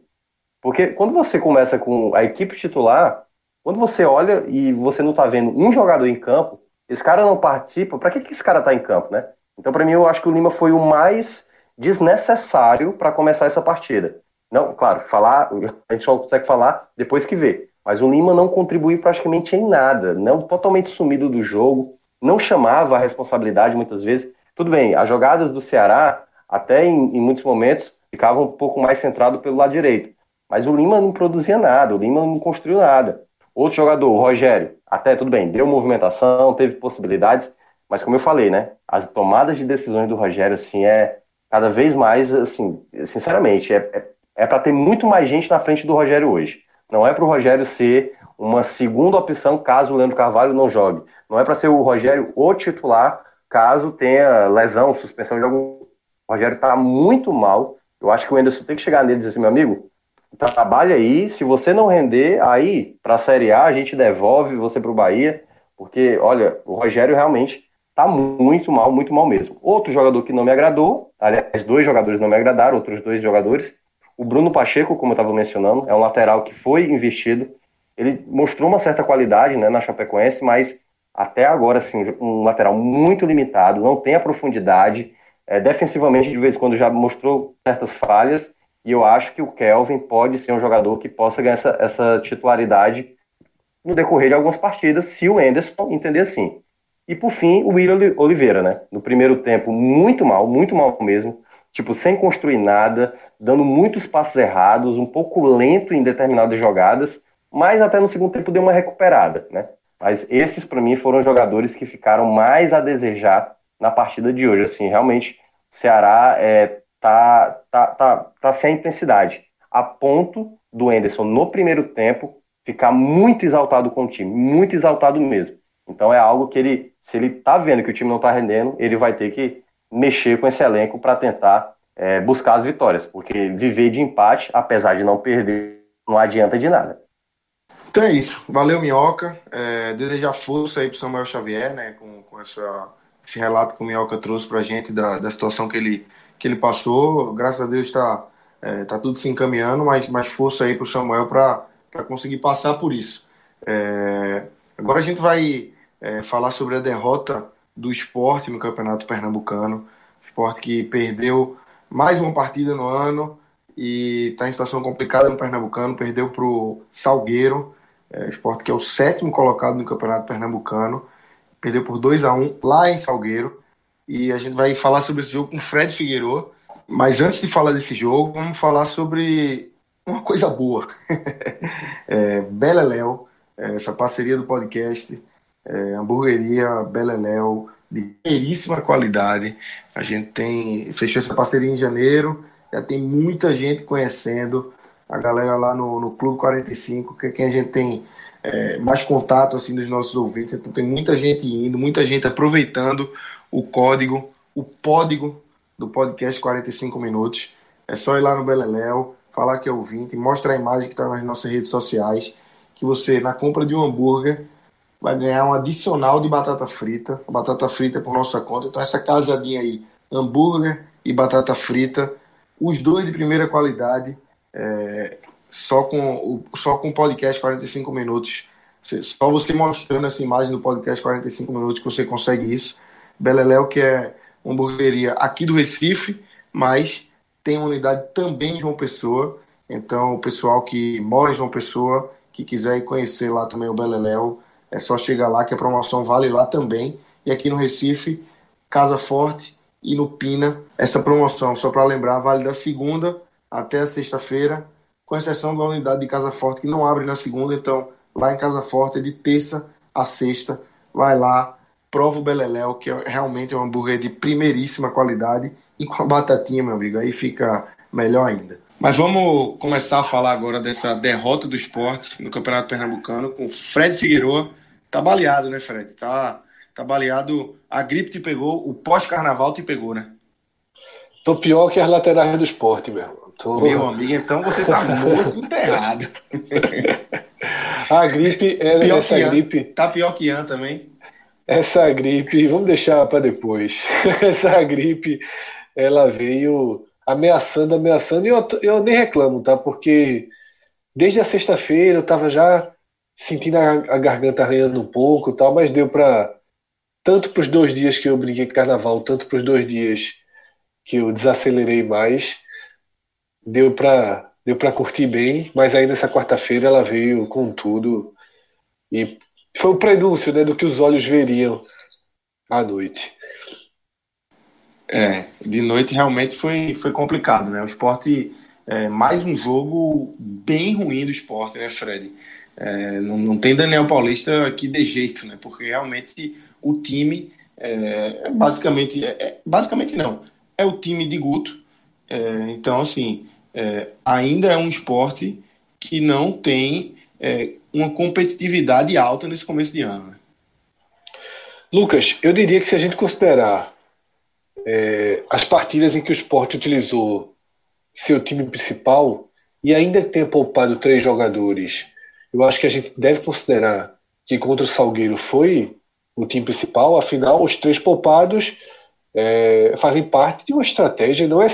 Porque quando você começa com a equipe titular, quando você olha e você não está vendo um jogador em campo, esse cara não participa, para que, que esse cara está em campo, né? Então, para mim, eu acho que o Lima foi o mais desnecessário para começar essa partida. Não, claro, falar, [LAUGHS] a gente só consegue falar depois que vê. Mas o Lima não contribuiu praticamente em nada, não totalmente sumido do jogo não chamava a responsabilidade muitas vezes. Tudo bem, as jogadas do Ceará, até em, em muitos momentos, ficavam um pouco mais centrado pelo lado direito. Mas o Lima não produzia nada, o Lima não construiu nada. Outro jogador, o Rogério, até tudo bem, deu movimentação, teve possibilidades, mas como eu falei, né, as tomadas de decisões do Rogério, assim, é cada vez mais, assim, sinceramente, é, é, é para ter muito mais gente na frente do Rogério hoje. Não é para o Rogério ser uma segunda opção caso o Leandro Carvalho não jogue. Não é para ser o Rogério o titular caso tenha lesão, suspensão de algum. O Rogério está muito mal. Eu acho que o Enderson tem que chegar nele e dizer assim, meu amigo, trabalha aí. Se você não render, aí para a Série A a gente devolve você para o Bahia, porque olha, o Rogério realmente está muito mal, muito mal mesmo. Outro jogador que não me agradou, aliás, dois jogadores não me agradaram, outros dois jogadores. O Bruno Pacheco, como eu estava mencionando, é um lateral que foi investido. Ele mostrou uma certa qualidade né, na Chapecoense, mas até agora, assim, um lateral muito limitado, não tem a profundidade. É, defensivamente, de vez em quando, já mostrou certas falhas. E eu acho que o Kelvin pode ser um jogador que possa ganhar essa, essa titularidade no decorrer de algumas partidas, se o Enderson entender assim. E por fim, o William Oliveira, né? No primeiro tempo, muito mal, muito mal mesmo. Tipo, sem construir nada, dando muitos passos errados, um pouco lento em determinadas jogadas, mas até no segundo tempo deu uma recuperada, né? Mas esses, para mim, foram jogadores que ficaram mais a desejar na partida de hoje. Assim, realmente, o Ceará é, tá, tá, tá, tá sem intensidade. A ponto do Enderson, no primeiro tempo, ficar muito exaltado com o time, muito exaltado mesmo. Então é algo que ele, se ele tá vendo que o time não tá rendendo, ele vai ter que mexer com esse elenco para tentar é, buscar as vitórias, porque viver de empate, apesar de não perder, não adianta de nada. Então é isso. Valeu, Minhoca. É, desejar força aí pro Samuel Xavier, né? Com, com essa, esse relato que o Minhoca trouxe pra gente da, da situação que ele, que ele passou. Graças a Deus está é, tá tudo se encaminhando, mas, mas força aí pro Samuel para conseguir passar por isso. É, agora a gente vai é, falar sobre a derrota do esporte no Campeonato Pernambucano. Esporte que perdeu mais uma partida no ano e está em situação complicada no Pernambucano. Perdeu para o Salgueiro é, esporte que é o sétimo colocado no Campeonato Pernambucano. Perdeu por 2 a 1 lá em Salgueiro. E a gente vai falar sobre esse jogo com o Fred Figueiredo. Mas antes de falar desse jogo, vamos falar sobre uma coisa boa. [LAUGHS] é, Beleléu, é, essa parceria do podcast, é, hamburgueria Beleléu, de primeiríssima qualidade. A gente tem fechou essa parceria em janeiro, já tem muita gente conhecendo a galera lá no, no Clube 45, que é quem a gente tem é, mais contato assim dos nossos ouvintes. Então tem muita gente indo, muita gente aproveitando o código, o código do podcast 45 minutos. É só ir lá no Beleléu, falar que é ouvinte, mostrar a imagem que está nas nossas redes sociais, que você, na compra de um hambúrguer, vai ganhar um adicional de batata frita. A batata frita é por nossa conta. Então essa casadinha aí, hambúrguer e batata frita, os dois de primeira qualidade é, só com o só com podcast 45 minutos. Só você mostrando essa imagem do podcast 45 minutos que você consegue isso. Beleléu, que é uma hamburgueria aqui do Recife, mas tem uma unidade também em João Pessoa. Então, o pessoal que mora em João Pessoa, que quiser ir conhecer lá também o Beleléu, é só chegar lá que a promoção vale lá também. E aqui no Recife, Casa Forte e no Pina, essa promoção, só para lembrar, vale da segunda até a sexta-feira, com exceção da unidade de Casa Forte, que não abre na segunda. Então, lá em Casa Forte é de terça a sexta. Vai lá, prova o Beleléu, que é realmente é um hambúrguer de primeiríssima qualidade. E com a batatinha, meu amigo, aí fica melhor ainda. Mas vamos começar a falar agora dessa derrota do esporte no Campeonato Pernambucano com Fred Figueiredo. Tá baleado, né, Fred? Tá, tá baleado. A gripe te pegou, o pós-carnaval te pegou, né? Tô pior que as laterais do esporte, meu. Tô... Meu amigo, então você tá [LAUGHS] muito enterrado. A gripe, é, pior essa gripe. Tá pior que Ian também. Essa gripe, vamos deixar para depois. [LAUGHS] Essa gripe, ela veio ameaçando, ameaçando, e eu, eu nem reclamo, tá? Porque desde a sexta-feira eu tava já sentindo a, a garganta arranhando um pouco tal, mas deu para tanto para os dois dias que eu brinquei com carnaval, tanto para os dois dias que eu desacelerei mais, deu para deu para curtir bem, mas aí nessa quarta-feira ela veio com tudo e foi o prenúncio né, do que os olhos veriam à noite. É, de noite realmente foi, foi complicado, né? O esporte, é, mais um jogo bem ruim do esporte, né, Fred? É, não, não tem Daniel Paulista aqui de jeito, né? Porque realmente o time é, basicamente, é, é, basicamente não, é o time de Guto. É, então, assim, é, ainda é um esporte que não tem é, uma competitividade alta nesse começo de ano. Né? Lucas, eu diria que se a gente considerar é, as partidas em que o esporte utilizou seu time principal e ainda que tenha poupado três jogadores, eu acho que a gente deve considerar que contra o Salgueiro foi o time principal, afinal, os três poupados é, fazem parte de uma estratégia, não é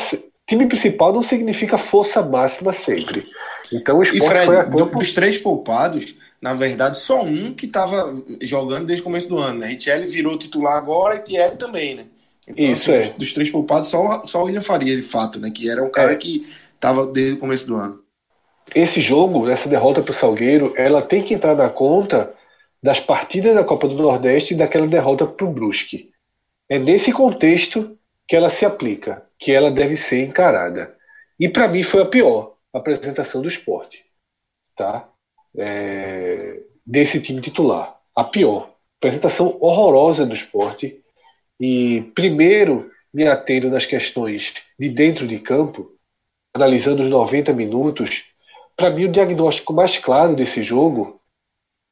time principal não significa força máxima sempre. Então o esporte e Fred, foi a campo... dos três poupados, na verdade, só um que estava jogando desde o começo do ano, né? Richelli virou titular agora e Thierry também, né? Então, Isso assim, é. Dos, dos, três poupados, só, só o William Faria, de fato, né? Que era um cara é. que estava desde o começo do ano. Esse jogo, essa derrota para o Salgueiro, ela tem que entrar na conta das partidas da Copa do Nordeste e daquela derrota para o Brusque. É nesse contexto que ela se aplica, que ela deve ser encarada. E para mim foi a pior apresentação do esporte. Tá? é, desse time titular. A pior. Apresentação horrorosa do esporte. E primeiro me atendo nas questões de dentro de campo, analisando os 90 minutos. Para mim, o diagnóstico mais claro desse jogo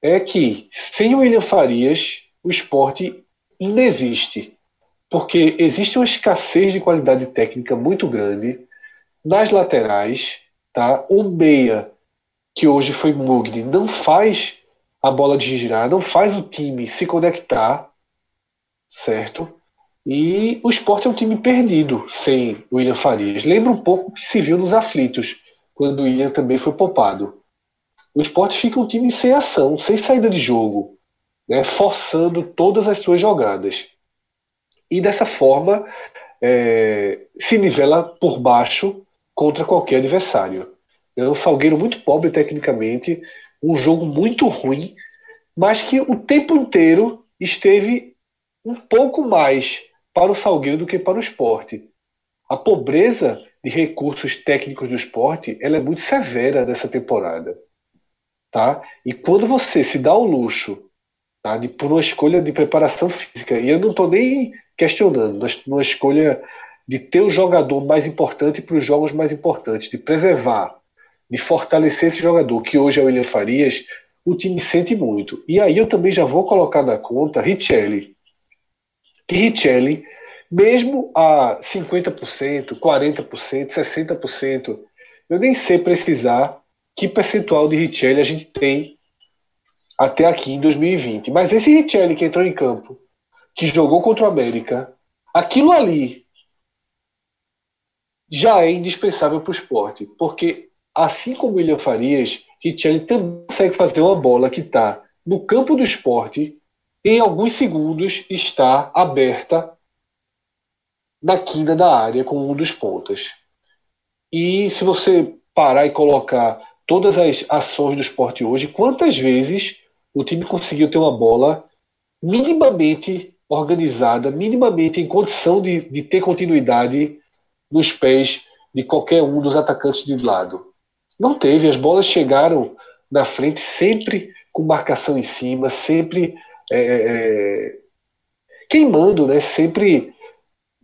é que sem o William Farias, o esporte inexiste. Porque existe uma escassez de qualidade técnica muito grande nas laterais. Tá? O meia que hoje foi Mugni, não faz a bola de girar, não faz o time se conectar, certo? E o esporte é um time perdido sem William Farias. Lembra um pouco o que se viu nos aflitos, quando o William também foi poupado. O esporte fica um time sem ação, sem saída de jogo, né, forçando todas as suas jogadas. E dessa forma é, se nivela por baixo contra qualquer adversário. É um Salgueiro muito pobre tecnicamente, um jogo muito ruim, mas que o tempo inteiro esteve um pouco mais para o Salgueiro do que para o esporte. A pobreza de recursos técnicos do esporte ela é muito severa nessa temporada. Tá? E quando você se dá o luxo tá, de, por uma escolha de preparação física, e eu não estou nem questionando, mas uma escolha de ter o jogador mais importante para os jogos mais importantes, de preservar de fortalecer esse jogador, que hoje é o William Farias, o time sente muito. E aí eu também já vou colocar na conta Richelli. Que Richelli, mesmo a 50%, 40%, 60%, eu nem sei precisar que percentual de Richelli a gente tem até aqui em 2020. Mas esse Richelli que entrou em campo, que jogou contra o América, aquilo ali já é indispensável para o esporte, porque assim como William Farias, Richelli também consegue fazer uma bola que está no campo do esporte, em alguns segundos está aberta na quina da área com um dos pontas. E se você parar e colocar todas as ações do esporte hoje, quantas vezes o time conseguiu ter uma bola minimamente organizada, minimamente em condição de, de ter continuidade nos pés de qualquer um dos atacantes de lado? Não teve, as bolas chegaram na frente sempre com marcação em cima, sempre é, é, queimando, né? sempre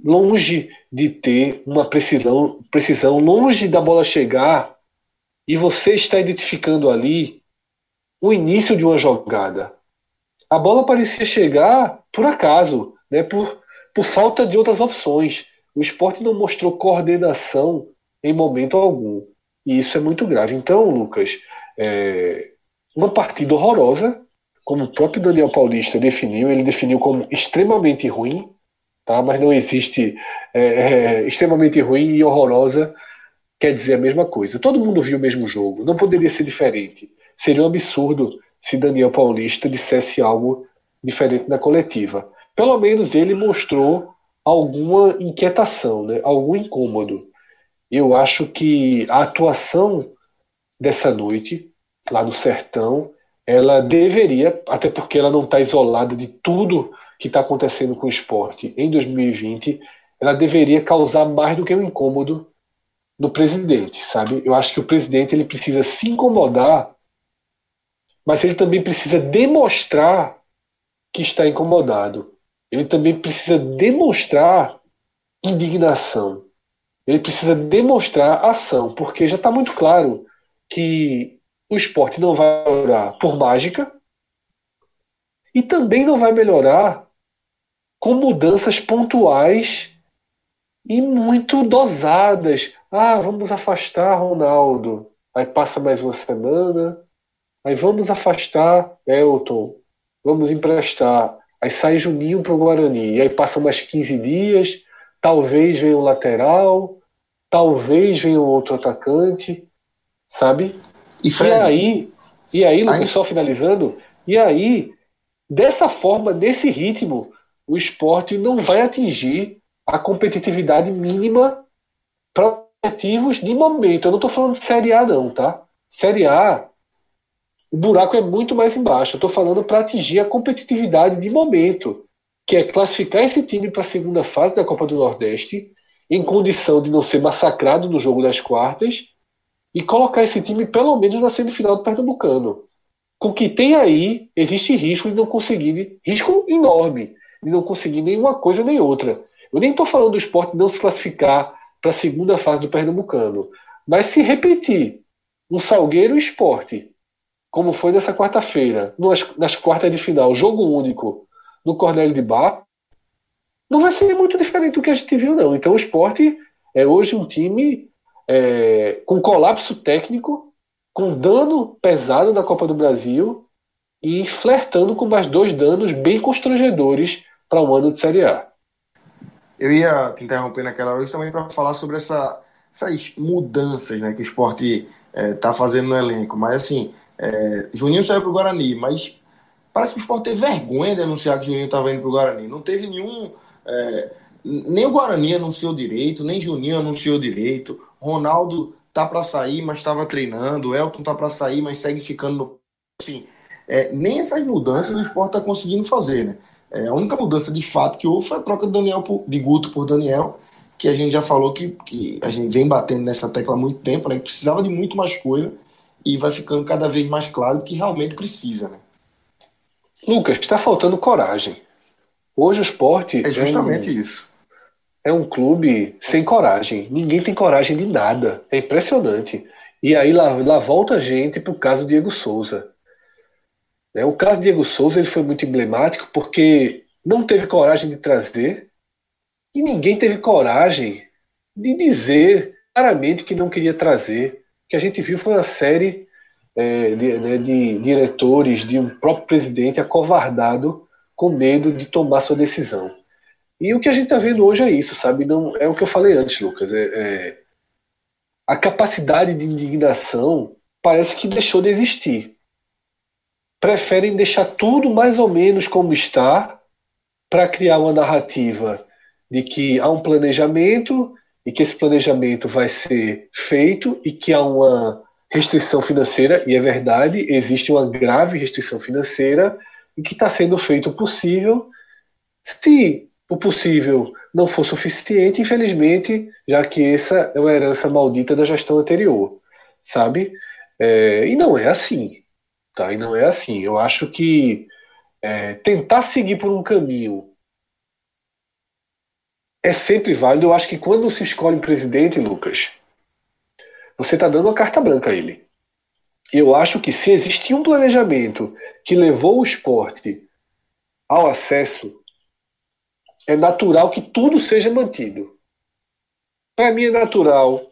longe de ter uma precisão, precisão, longe da bola chegar e você está identificando ali o início de uma jogada. A bola parecia chegar por acaso, né? por, por falta de outras opções. O esporte não mostrou coordenação em momento algum. E isso é muito grave. Então, Lucas, é uma partida horrorosa, como o próprio Daniel Paulista definiu, ele definiu como extremamente ruim, tá? mas não existe é, é, extremamente ruim e horrorosa quer dizer a mesma coisa. Todo mundo viu o mesmo jogo, não poderia ser diferente. Seria um absurdo se Daniel Paulista dissesse algo diferente na coletiva. Pelo menos ele mostrou alguma inquietação, né? algum incômodo eu acho que a atuação dessa noite, lá no Sertão, ela deveria, até porque ela não está isolada de tudo que está acontecendo com o esporte em 2020, ela deveria causar mais do que um incômodo no presidente, sabe? Eu acho que o presidente ele precisa se incomodar, mas ele também precisa demonstrar que está incomodado. Ele também precisa demonstrar indignação ele precisa demonstrar ação, porque já está muito claro que o esporte não vai melhorar por mágica e também não vai melhorar com mudanças pontuais e muito dosadas. Ah, vamos afastar Ronaldo. Aí passa mais uma semana. Aí vamos afastar Elton. Vamos emprestar. Aí sai Juninho para o Guarani. E aí passam mais 15 dias. Talvez venha um lateral. Talvez venha um outro atacante. Sabe? E, e aí, e aí, Lucas, só finalizando, e aí, dessa forma, nesse ritmo, o esporte não vai atingir a competitividade mínima para objetivos de momento. Eu não estou falando de Série A, não, tá? Série A, o buraco é muito mais embaixo. Eu estou falando para atingir a competitividade de momento, que é classificar esse time para a segunda fase da Copa do Nordeste, em condição de não ser massacrado no jogo das quartas e colocar esse time pelo menos na semifinal do Pernambucano. Com o que tem aí, existe risco de não conseguir, risco enorme, de não conseguir nenhuma coisa nem outra. Eu nem estou falando do esporte não se classificar para a segunda fase do Pernambucano, mas se repetir um Salgueiro Esporte, como foi nessa quarta-feira, nas, nas quartas de final, jogo único no Cornélio de Bar, não vai ser muito diferente do que a gente viu, não. Então o esporte é hoje um time é, com colapso técnico, com dano pesado na Copa do Brasil e flertando com mais dois danos bem constrangedores para um ano de Série A. Eu ia te interromper naquela hora também para falar sobre essa, essas mudanças né, que o esporte está é, tá fazendo no elenco. Mas assim, é, Juninho saiu para o Guarani, mas parece que o esporte teve vergonha de anunciar que Juninho estava indo para o Guarani. Não teve nenhum. É, nem o Guarani anunciou direito, nem Juninho anunciou direito. Ronaldo tá para sair, mas estava treinando. Elton tá para sair, mas segue ficando no. Assim, é, nem essas mudanças o esporte está conseguindo fazer, né? É, a única mudança de fato que houve foi a troca de, Daniel por, de Guto por Daniel, que a gente já falou que, que a gente vem batendo nessa tecla há muito tempo, né? Que precisava de muito mais coisa e vai ficando cada vez mais claro que realmente precisa, né? Lucas, está faltando coragem. Hoje o esporte. É justamente é um, isso. É um clube sem coragem. Ninguém tem coragem de nada. É impressionante. E aí lá, lá volta a gente para o caso Diego Souza. Né? O caso Diego Souza ele foi muito emblemático porque não teve coragem de trazer e ninguém teve coragem de dizer claramente que não queria trazer. Que a gente viu foi uma série é, de, né, de diretores, de um próprio presidente acovardado com medo de tomar sua decisão. E o que a gente está vendo hoje é isso, sabe? Não é o que eu falei antes, Lucas. É, é, a capacidade de indignação parece que deixou de existir. Preferem deixar tudo mais ou menos como está para criar uma narrativa de que há um planejamento e que esse planejamento vai ser feito e que há uma restrição financeira, e é verdade, existe uma grave restrição financeira e que está sendo feito o possível. Se o possível não for suficiente, infelizmente, já que essa é uma herança maldita da gestão anterior, sabe? É, e não é assim, tá? E não é assim. Eu acho que é, tentar seguir por um caminho é sempre válido. Eu acho que quando se escolhe um presidente, Lucas, você está dando uma carta branca a ele. Eu acho que se existir um planejamento que levou o esporte ao acesso, é natural que tudo seja mantido. Para mim é natural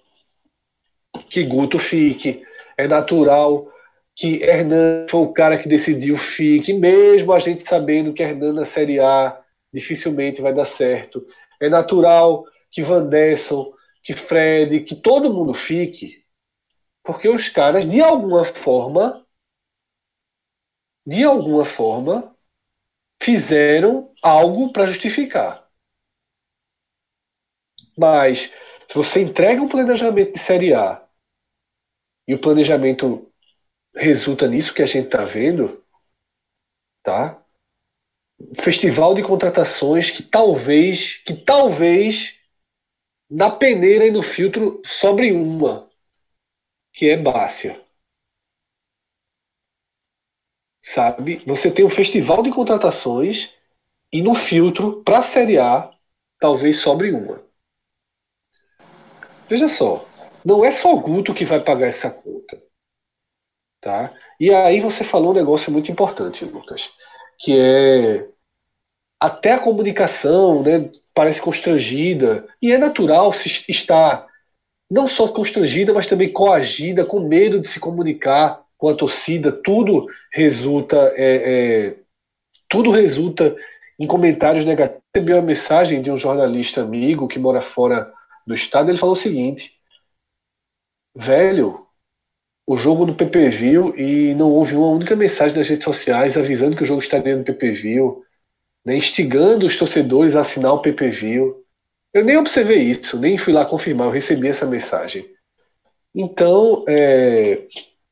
que Guto fique, é natural que Hernan foi o cara que decidiu fique, mesmo a gente sabendo que Hernan na Série A dificilmente vai dar certo. É natural que Van Desson, que Fred, que todo mundo fique, porque os caras, de alguma forma, de alguma forma, fizeram algo para justificar. Mas, se você entrega um planejamento de Série A e o planejamento resulta nisso que a gente está vendo, tá? Festival de contratações que talvez, que talvez na peneira e no filtro sobre uma, que é Bárcia. Sabe? Você tem um festival de contratações e no filtro para a Série A talvez sobre uma. Veja só, não é só Guto que vai pagar essa conta. Tá? E aí você falou um negócio muito importante, Lucas, que é até a comunicação né, parece constrangida, e é natural se estar não só constrangida, mas também coagida, com medo de se comunicar com a torcida, tudo resulta é, é, tudo resulta em comentários negativos. Recebi uma mensagem de um jornalista amigo que mora fora do estado, ele falou o seguinte: velho, o jogo no PPV e não houve uma única mensagem nas redes sociais avisando que o jogo estaria no PPV, né, instigando os torcedores a assinar o PPV. Eu nem observei isso, nem fui lá confirmar, eu recebi essa mensagem. Então, é,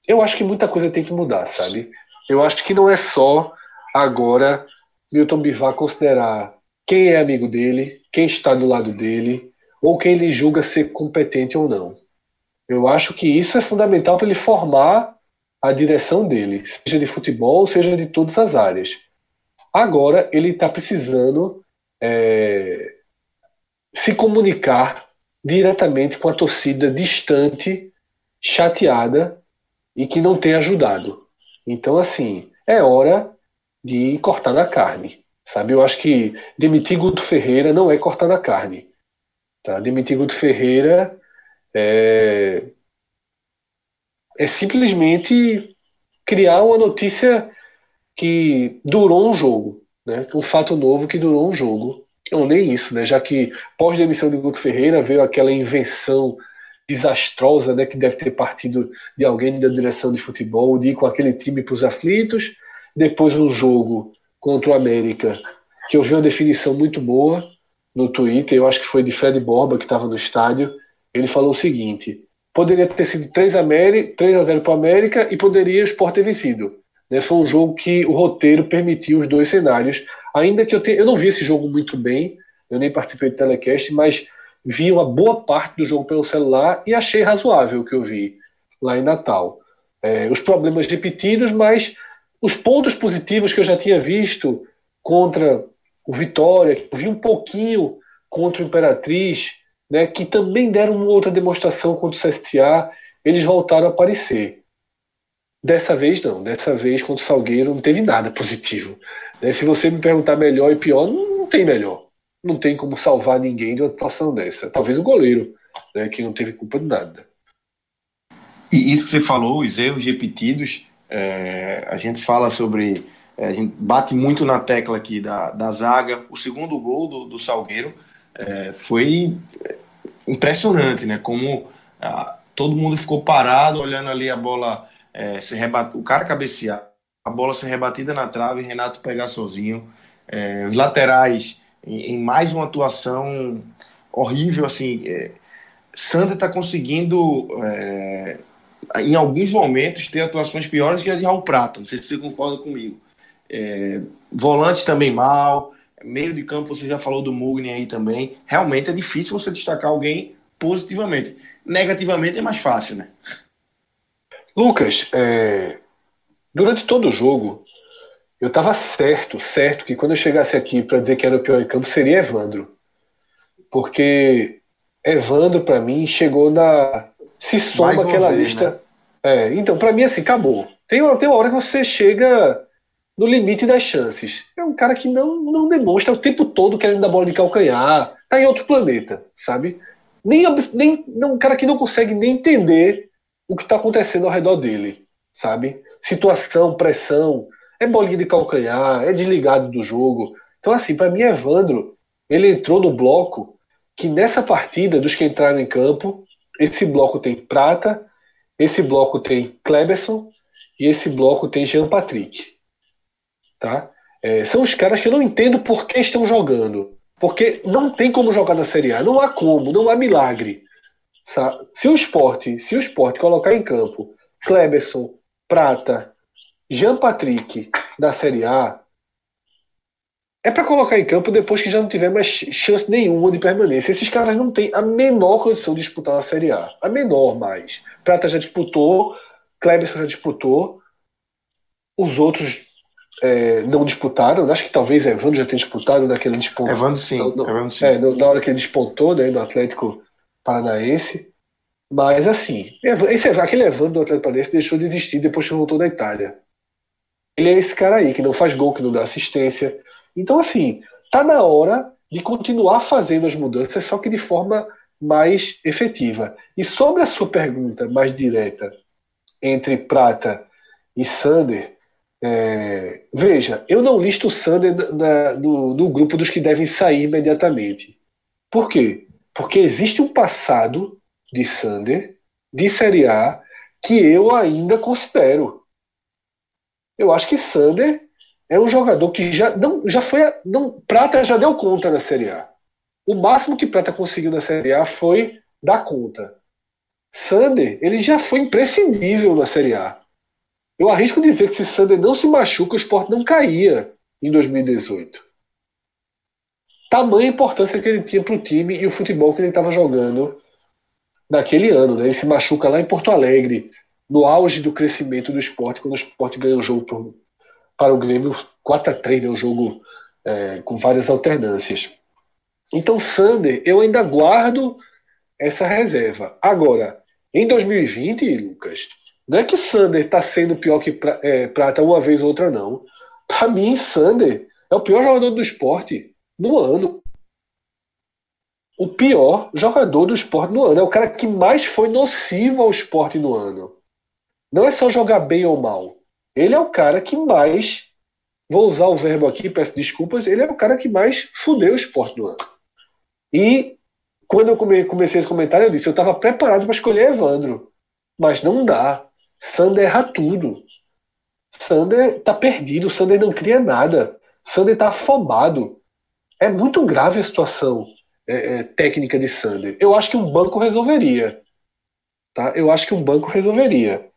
eu acho que muita coisa tem que mudar, sabe? Eu acho que não é só agora Milton Bivar considerar quem é amigo dele, quem está do lado dele, ou quem ele julga ser competente ou não. Eu acho que isso é fundamental para ele formar a direção dele, seja de futebol, seja de todas as áreas. Agora ele está precisando é, se comunicar diretamente com a torcida distante, chateada e que não tem ajudado. Então, assim, é hora de cortar na carne. Sabe? Eu acho que demitir Guto Ferreira não é cortar na carne. Tá? Demitir Guto Ferreira é, é simplesmente criar uma notícia que durou um jogo. Né? Um fato novo que durou um jogo ou nem isso, né? Já que pós-demissão de Guto Ferreira veio aquela invenção desastrosa, né? Que deve ter partido de alguém da direção de futebol, de ir com aquele time para os aflitos. Depois um jogo contra o América, que eu vi uma definição muito boa no Twitter, eu acho que foi de Fred Borba, que estava no estádio. Ele falou o seguinte: poderia ter sido 3 a, 3 a 0 para o América e poderia o Sport ter vencido. Né? Foi um jogo que o roteiro permitiu os dois cenários Ainda que eu, eu não vi esse jogo muito bem, eu nem participei do telecast, mas vi uma boa parte do jogo pelo celular e achei razoável o que eu vi lá em Natal. É, os problemas repetidos, mas os pontos positivos que eu já tinha visto contra o Vitória, vi um pouquinho contra o Imperatriz, né, que também deram uma outra demonstração contra o CSA, eles voltaram a aparecer. Dessa vez não, dessa vez contra o Salgueiro não teve nada positivo. Né? Se você me perguntar melhor e pior, não, não, tem melhor. Não tem como salvar ninguém de uma situação dessa. Talvez o goleiro, né, que não teve culpa de nada. E isso que você falou, os erros repetidos, é, a gente fala sobre. É, a gente bate muito na tecla aqui da, da zaga. O segundo gol do, do Salgueiro é, foi impressionante, né? Como ah, todo mundo ficou parado olhando ali a bola é, se rebate, o cara cabecear, a bola ser rebatida na trave, Renato pegar sozinho. É, os laterais, em, em, mais uma atuação horrível, assim. É, Sander está conseguindo, é, em alguns momentos, ter atuações piores que a de Raul Prata. Não sei se você concorda comigo. É, volante também mal. Meio de campo, você já falou do Mugni aí também. Realmente é difícil você destacar alguém positivamente. Negativamente é mais fácil, né? Lucas, é, Durante todo o jogo, eu estava certo, certo, que quando eu chegasse aqui para dizer que era o pior em campo seria Evandro. Porque Evandro, para mim, chegou na. Se soma aquela vez, lista. Né? É, então, para mim, assim, acabou. Tem uma, tem uma hora que você chega no limite das chances. É um cara que não, não demonstra o tempo todo querendo dar bola de calcanhar. Tá em outro planeta, sabe? Nem, nem um cara que não consegue nem entender o que está acontecendo ao redor dele, sabe? situação, pressão, é bolinha de calcanhar, é desligado do jogo. Então, assim, para mim, Evandro, ele entrou no bloco que nessa partida, dos que entraram em campo, esse bloco tem Prata, esse bloco tem Kleberson e esse bloco tem Jean Patrick. Tá? É, são os caras que eu não entendo por que estão jogando. Porque não tem como jogar na Série A, não há como, não há milagre. Se o esporte, se o esporte colocar em campo Kleberson, Prata, Jean Patrick da Série A é para colocar em campo depois que já não tiver mais chance nenhuma de permanência. Esses caras não têm a menor condição de disputar a Série A. A menor mais. Prata já disputou, Kleberson já disputou, os outros é, não disputaram. Acho que talvez Evandro já tenha disputado naquele desponto. Evandro sim. No, Evandro sim. É, na hora que ele despontou né, no Atlético Paranaense. Mas assim, esse, aquele Evandro do Atlético Paranaense deixou de existir depois que voltou da Itália. Ele é esse cara aí, que não faz gol, que não dá assistência. Então, assim, tá na hora de continuar fazendo as mudanças, só que de forma mais efetiva. E sobre a sua pergunta mais direta entre Prata e Sander, é, veja, eu não listo o Sander na, no, no grupo dos que devem sair imediatamente. Por quê? Porque existe um passado de Sander de Série A que eu ainda considero. Eu acho que Sander é um jogador que já não já foi não Prata já deu conta na Série A. O máximo que Prata conseguiu na Série A foi dar conta. Sander, ele já foi imprescindível na Série A. Eu arrisco dizer que se Sander não se machuca, o esporte não caía em 2018. Tamanha importância que ele tinha para o time e o futebol que ele estava jogando naquele ano. Né? Ele se machuca lá em Porto Alegre, no auge do crescimento do esporte, quando o esporte ganhou o jogo por, para o Grêmio 4 a 3 né? um jogo é, com várias alternâncias. Então, Sander, eu ainda guardo essa reserva. Agora, em 2020, Lucas, não é que Sander está sendo pior que é, Prata uma vez ou outra, não. Para mim, Sander é o pior jogador do esporte no ano. O pior jogador do esporte no ano. É o cara que mais foi nocivo ao esporte no ano. Não é só jogar bem ou mal. Ele é o cara que mais. Vou usar o verbo aqui, peço desculpas. Ele é o cara que mais fudeu o esporte no ano. E quando eu comecei esse comentário, eu disse: eu estava preparado para escolher Evandro. Mas não dá. Sander erra tudo. Sander tá perdido, Sander não cria nada. Sander tá afobado. É muito grave a situação é, é, técnica de Sander. Eu acho que um banco resolveria. Tá? Eu acho que um banco resolveria.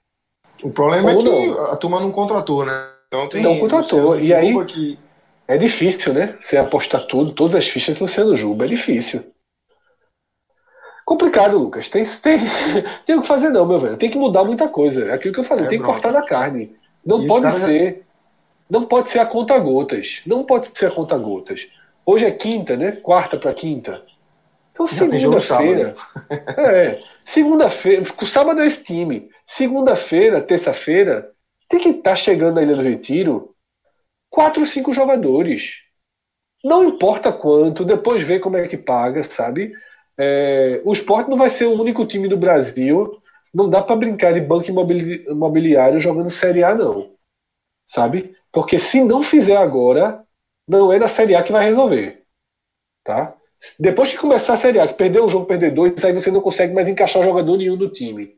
O problema Ou é que não. a turma não contratou, né? Então tem não contratou. E aí que... é difícil, né? Você apostar tudo, todas as fichas do Luciano Juba. É difícil. Complicado, Lucas. Tem, tem, [LAUGHS] tem o que fazer, não, meu velho. Tem que mudar muita coisa. É aquilo que eu falei, é, tem que cortar na carne. Não pode ser. Já... Não pode ser a conta gotas. Não pode ser a conta gotas. Hoje é quinta, né? Quarta para quinta. Então, segunda-feira. é. Segunda-feira. Sábado é esse time. Segunda-feira, terça-feira, tem que estar tá chegando na Ilha do Retiro quatro, cinco jogadores. Não importa quanto, depois vê como é que paga, sabe? É, o esporte não vai ser o único time do Brasil. Não dá para brincar de banco imobiliário jogando Série A, não. Sabe? Porque se não fizer agora, não é na Série A que vai resolver. Tá? Depois que começar a Série A, que perder um jogo, perder dois, aí você não consegue mais encaixar jogador nenhum no time.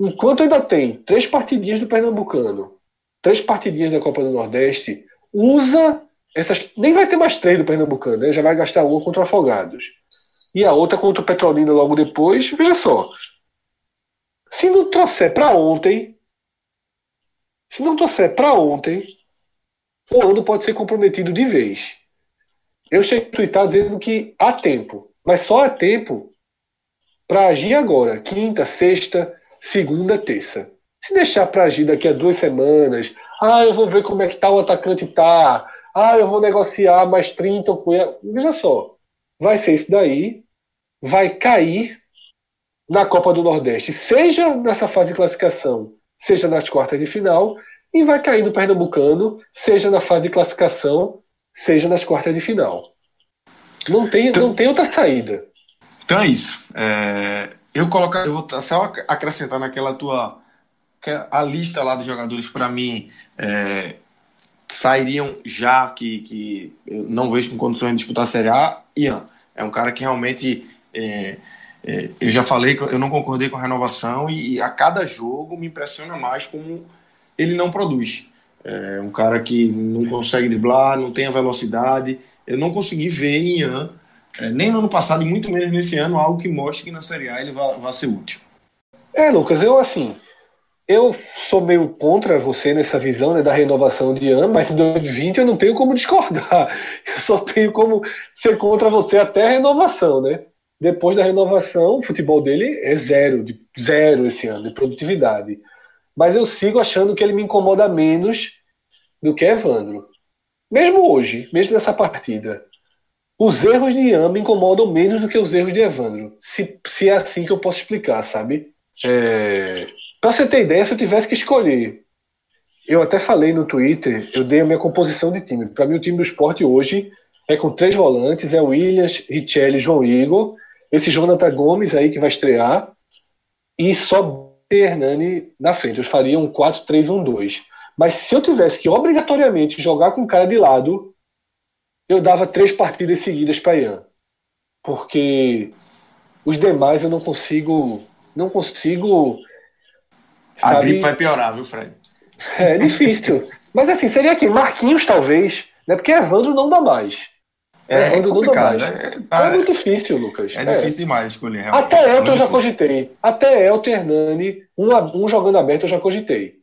Enquanto ainda tem três partidinhas do Pernambucano, três partidinhas da Copa do Nordeste, usa essas. Nem vai ter mais três do Pernambucano, né? já vai gastar uma contra Afogados e a outra contra o Petrolina logo depois. Veja só. Se não trouxer para ontem, se não trouxer para ontem, o ano pode ser comprometido de vez. Eu cheguei a twittar dizendo que há tempo, mas só há tempo para agir agora, quinta, sexta, segunda, terça. Se deixar para agir daqui a duas semanas, ah, eu vou ver como é que tá o atacante tá, ah, eu vou negociar mais 30 ou Veja só, vai ser isso daí, vai cair na Copa do Nordeste, seja nessa fase de classificação, seja nas quartas de final, e vai cair no Pernambucano, seja na fase de classificação, seja nas quartas de final. Não tem, então, não tem outra saída. Então é isso. É, eu coloco, eu vou só acrescentar naquela tua a lista lá de jogadores para mim é, sairiam já que, que eu não vejo com condições de disputar a Série A. Ian é um cara que realmente é, é, eu já falei que eu não concordei com a renovação e, a cada jogo me impressiona mais como ele não produz. É um cara que não consegue driblar, não tem a velocidade. Eu não consegui ver em Ian, é, nem no ano passado e muito menos nesse ano, algo que mostre que na Série A ele vai, ser útil. É, Lucas, eu assim, eu sou meio contra você nessa visão né, da renovação de Ian, mas em 2020 eu não tenho como discordar. [LAUGHS] Eu só tenho como ser contra você até a renovação, né? Depois da renovação, o futebol dele é zero, de zero esse ano, de produtividade. Mas eu sigo achando que ele me incomoda menos do que Evandro. Mesmo hoje, mesmo nessa partida. os erros de Ian me incomodam menos do que os erros de Evandro. Se, se é assim que eu posso explicar, sabe? É... Pra você ter ideia, se eu tivesse que escolher. Eu até falei no Twitter, eu dei a minha composição de time. Para mim, o time do esporte hoje é com três volantes: é Williams, Richelli, João Igor. Esse Jonathan Gomes aí que vai estrear. E só Hernani na frente. Eu faria um 4-3-1-2. Mas se eu tivesse que obrigatoriamente jogar com o cara de lado, eu dava três partidas seguidas para Ian. Porque os demais eu não consigo. Não consigo. A gripe vai piorar, viu, Fred? É difícil. [LAUGHS] Mas assim, seria aqui, Marquinhos talvez, né? Porque Evandro não dá mais. É, Evandro é não dá mais. É, tá, é muito difícil, Lucas. É, é. difícil demais escolher. Realmente. Até Elton eu já cogitei. Até Elton e Hernani, um, um jogando aberto eu já cogitei.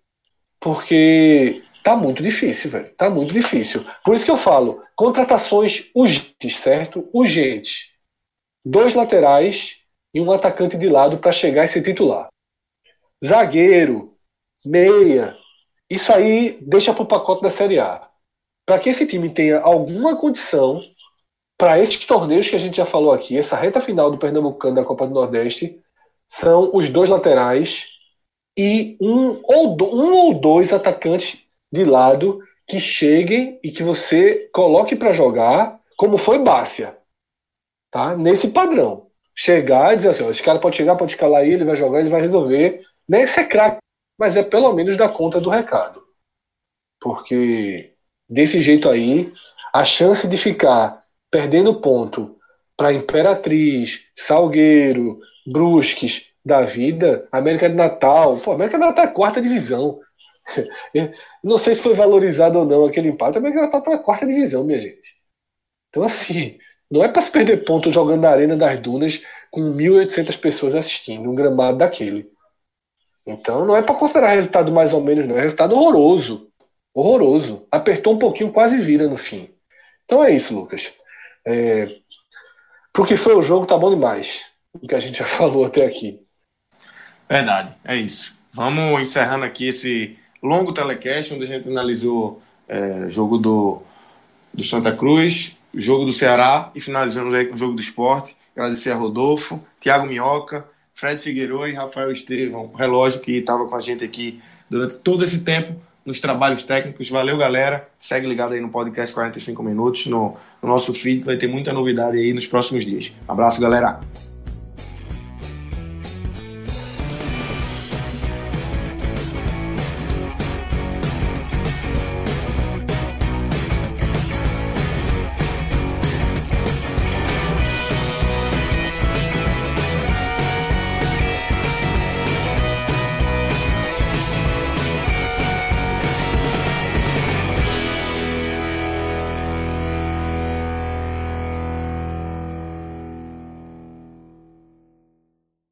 Porque Tá muito difícil, velho. Tá muito difícil. Por isso que eu falo, contratações urgentes, certo? Urgentes. Dois laterais e um atacante de lado para chegar e ser titular. Zagueiro, meia. Isso aí deixa pro pacote da Série A. Para que esse time tenha alguma condição para esses torneios que a gente já falou aqui, essa reta final do Pernambucano da Copa do Nordeste, são os dois laterais e um ou, do, um ou dois atacantes de lado que cheguem e que você coloque para jogar, como foi Bárcia. Tá? Nesse padrão. Chegar e dizer assim: ó, esse cara pode chegar, pode escalar aí, ele vai jogar, ele vai resolver. Nem ser craque, mas é pelo menos dar conta do recado. Porque desse jeito aí, a chance de ficar perdendo ponto para Imperatriz, Salgueiro, Brusques da vida, América de Natal, pô, América de Natal é quarta divisão. [LAUGHS] Não sei se foi valorizado ou não aquele empate, mas ela tá na quarta divisão, minha gente. Então, assim, não é para se perder ponto jogando na Arena das Dunas com 1.800 pessoas assistindo um gramado daquele. Então, não é para considerar resultado mais ou menos, não. É resultado horroroso. Horroroso. Apertou um pouquinho, quase vira no fim. Então é isso, Lucas. É... Pro que foi o jogo, tá bom demais. O que a gente já [LAUGHS] falou até aqui. Verdade, é isso. Vamos encerrando aqui esse longo telecast, onde a gente analisou é, jogo do, do Santa Cruz, jogo do Ceará e finalizamos aí com o jogo do esporte. Agradecer a Rodolfo, Thiago Minhoca, Fred Figueiredo e Rafael Estevão, relógio que estava com a gente aqui durante todo esse tempo nos trabalhos técnicos. Valeu, galera. Segue ligado aí no podcast 45 minutos, no, no nosso feed, vai ter muita novidade aí nos próximos dias. abraço, galera.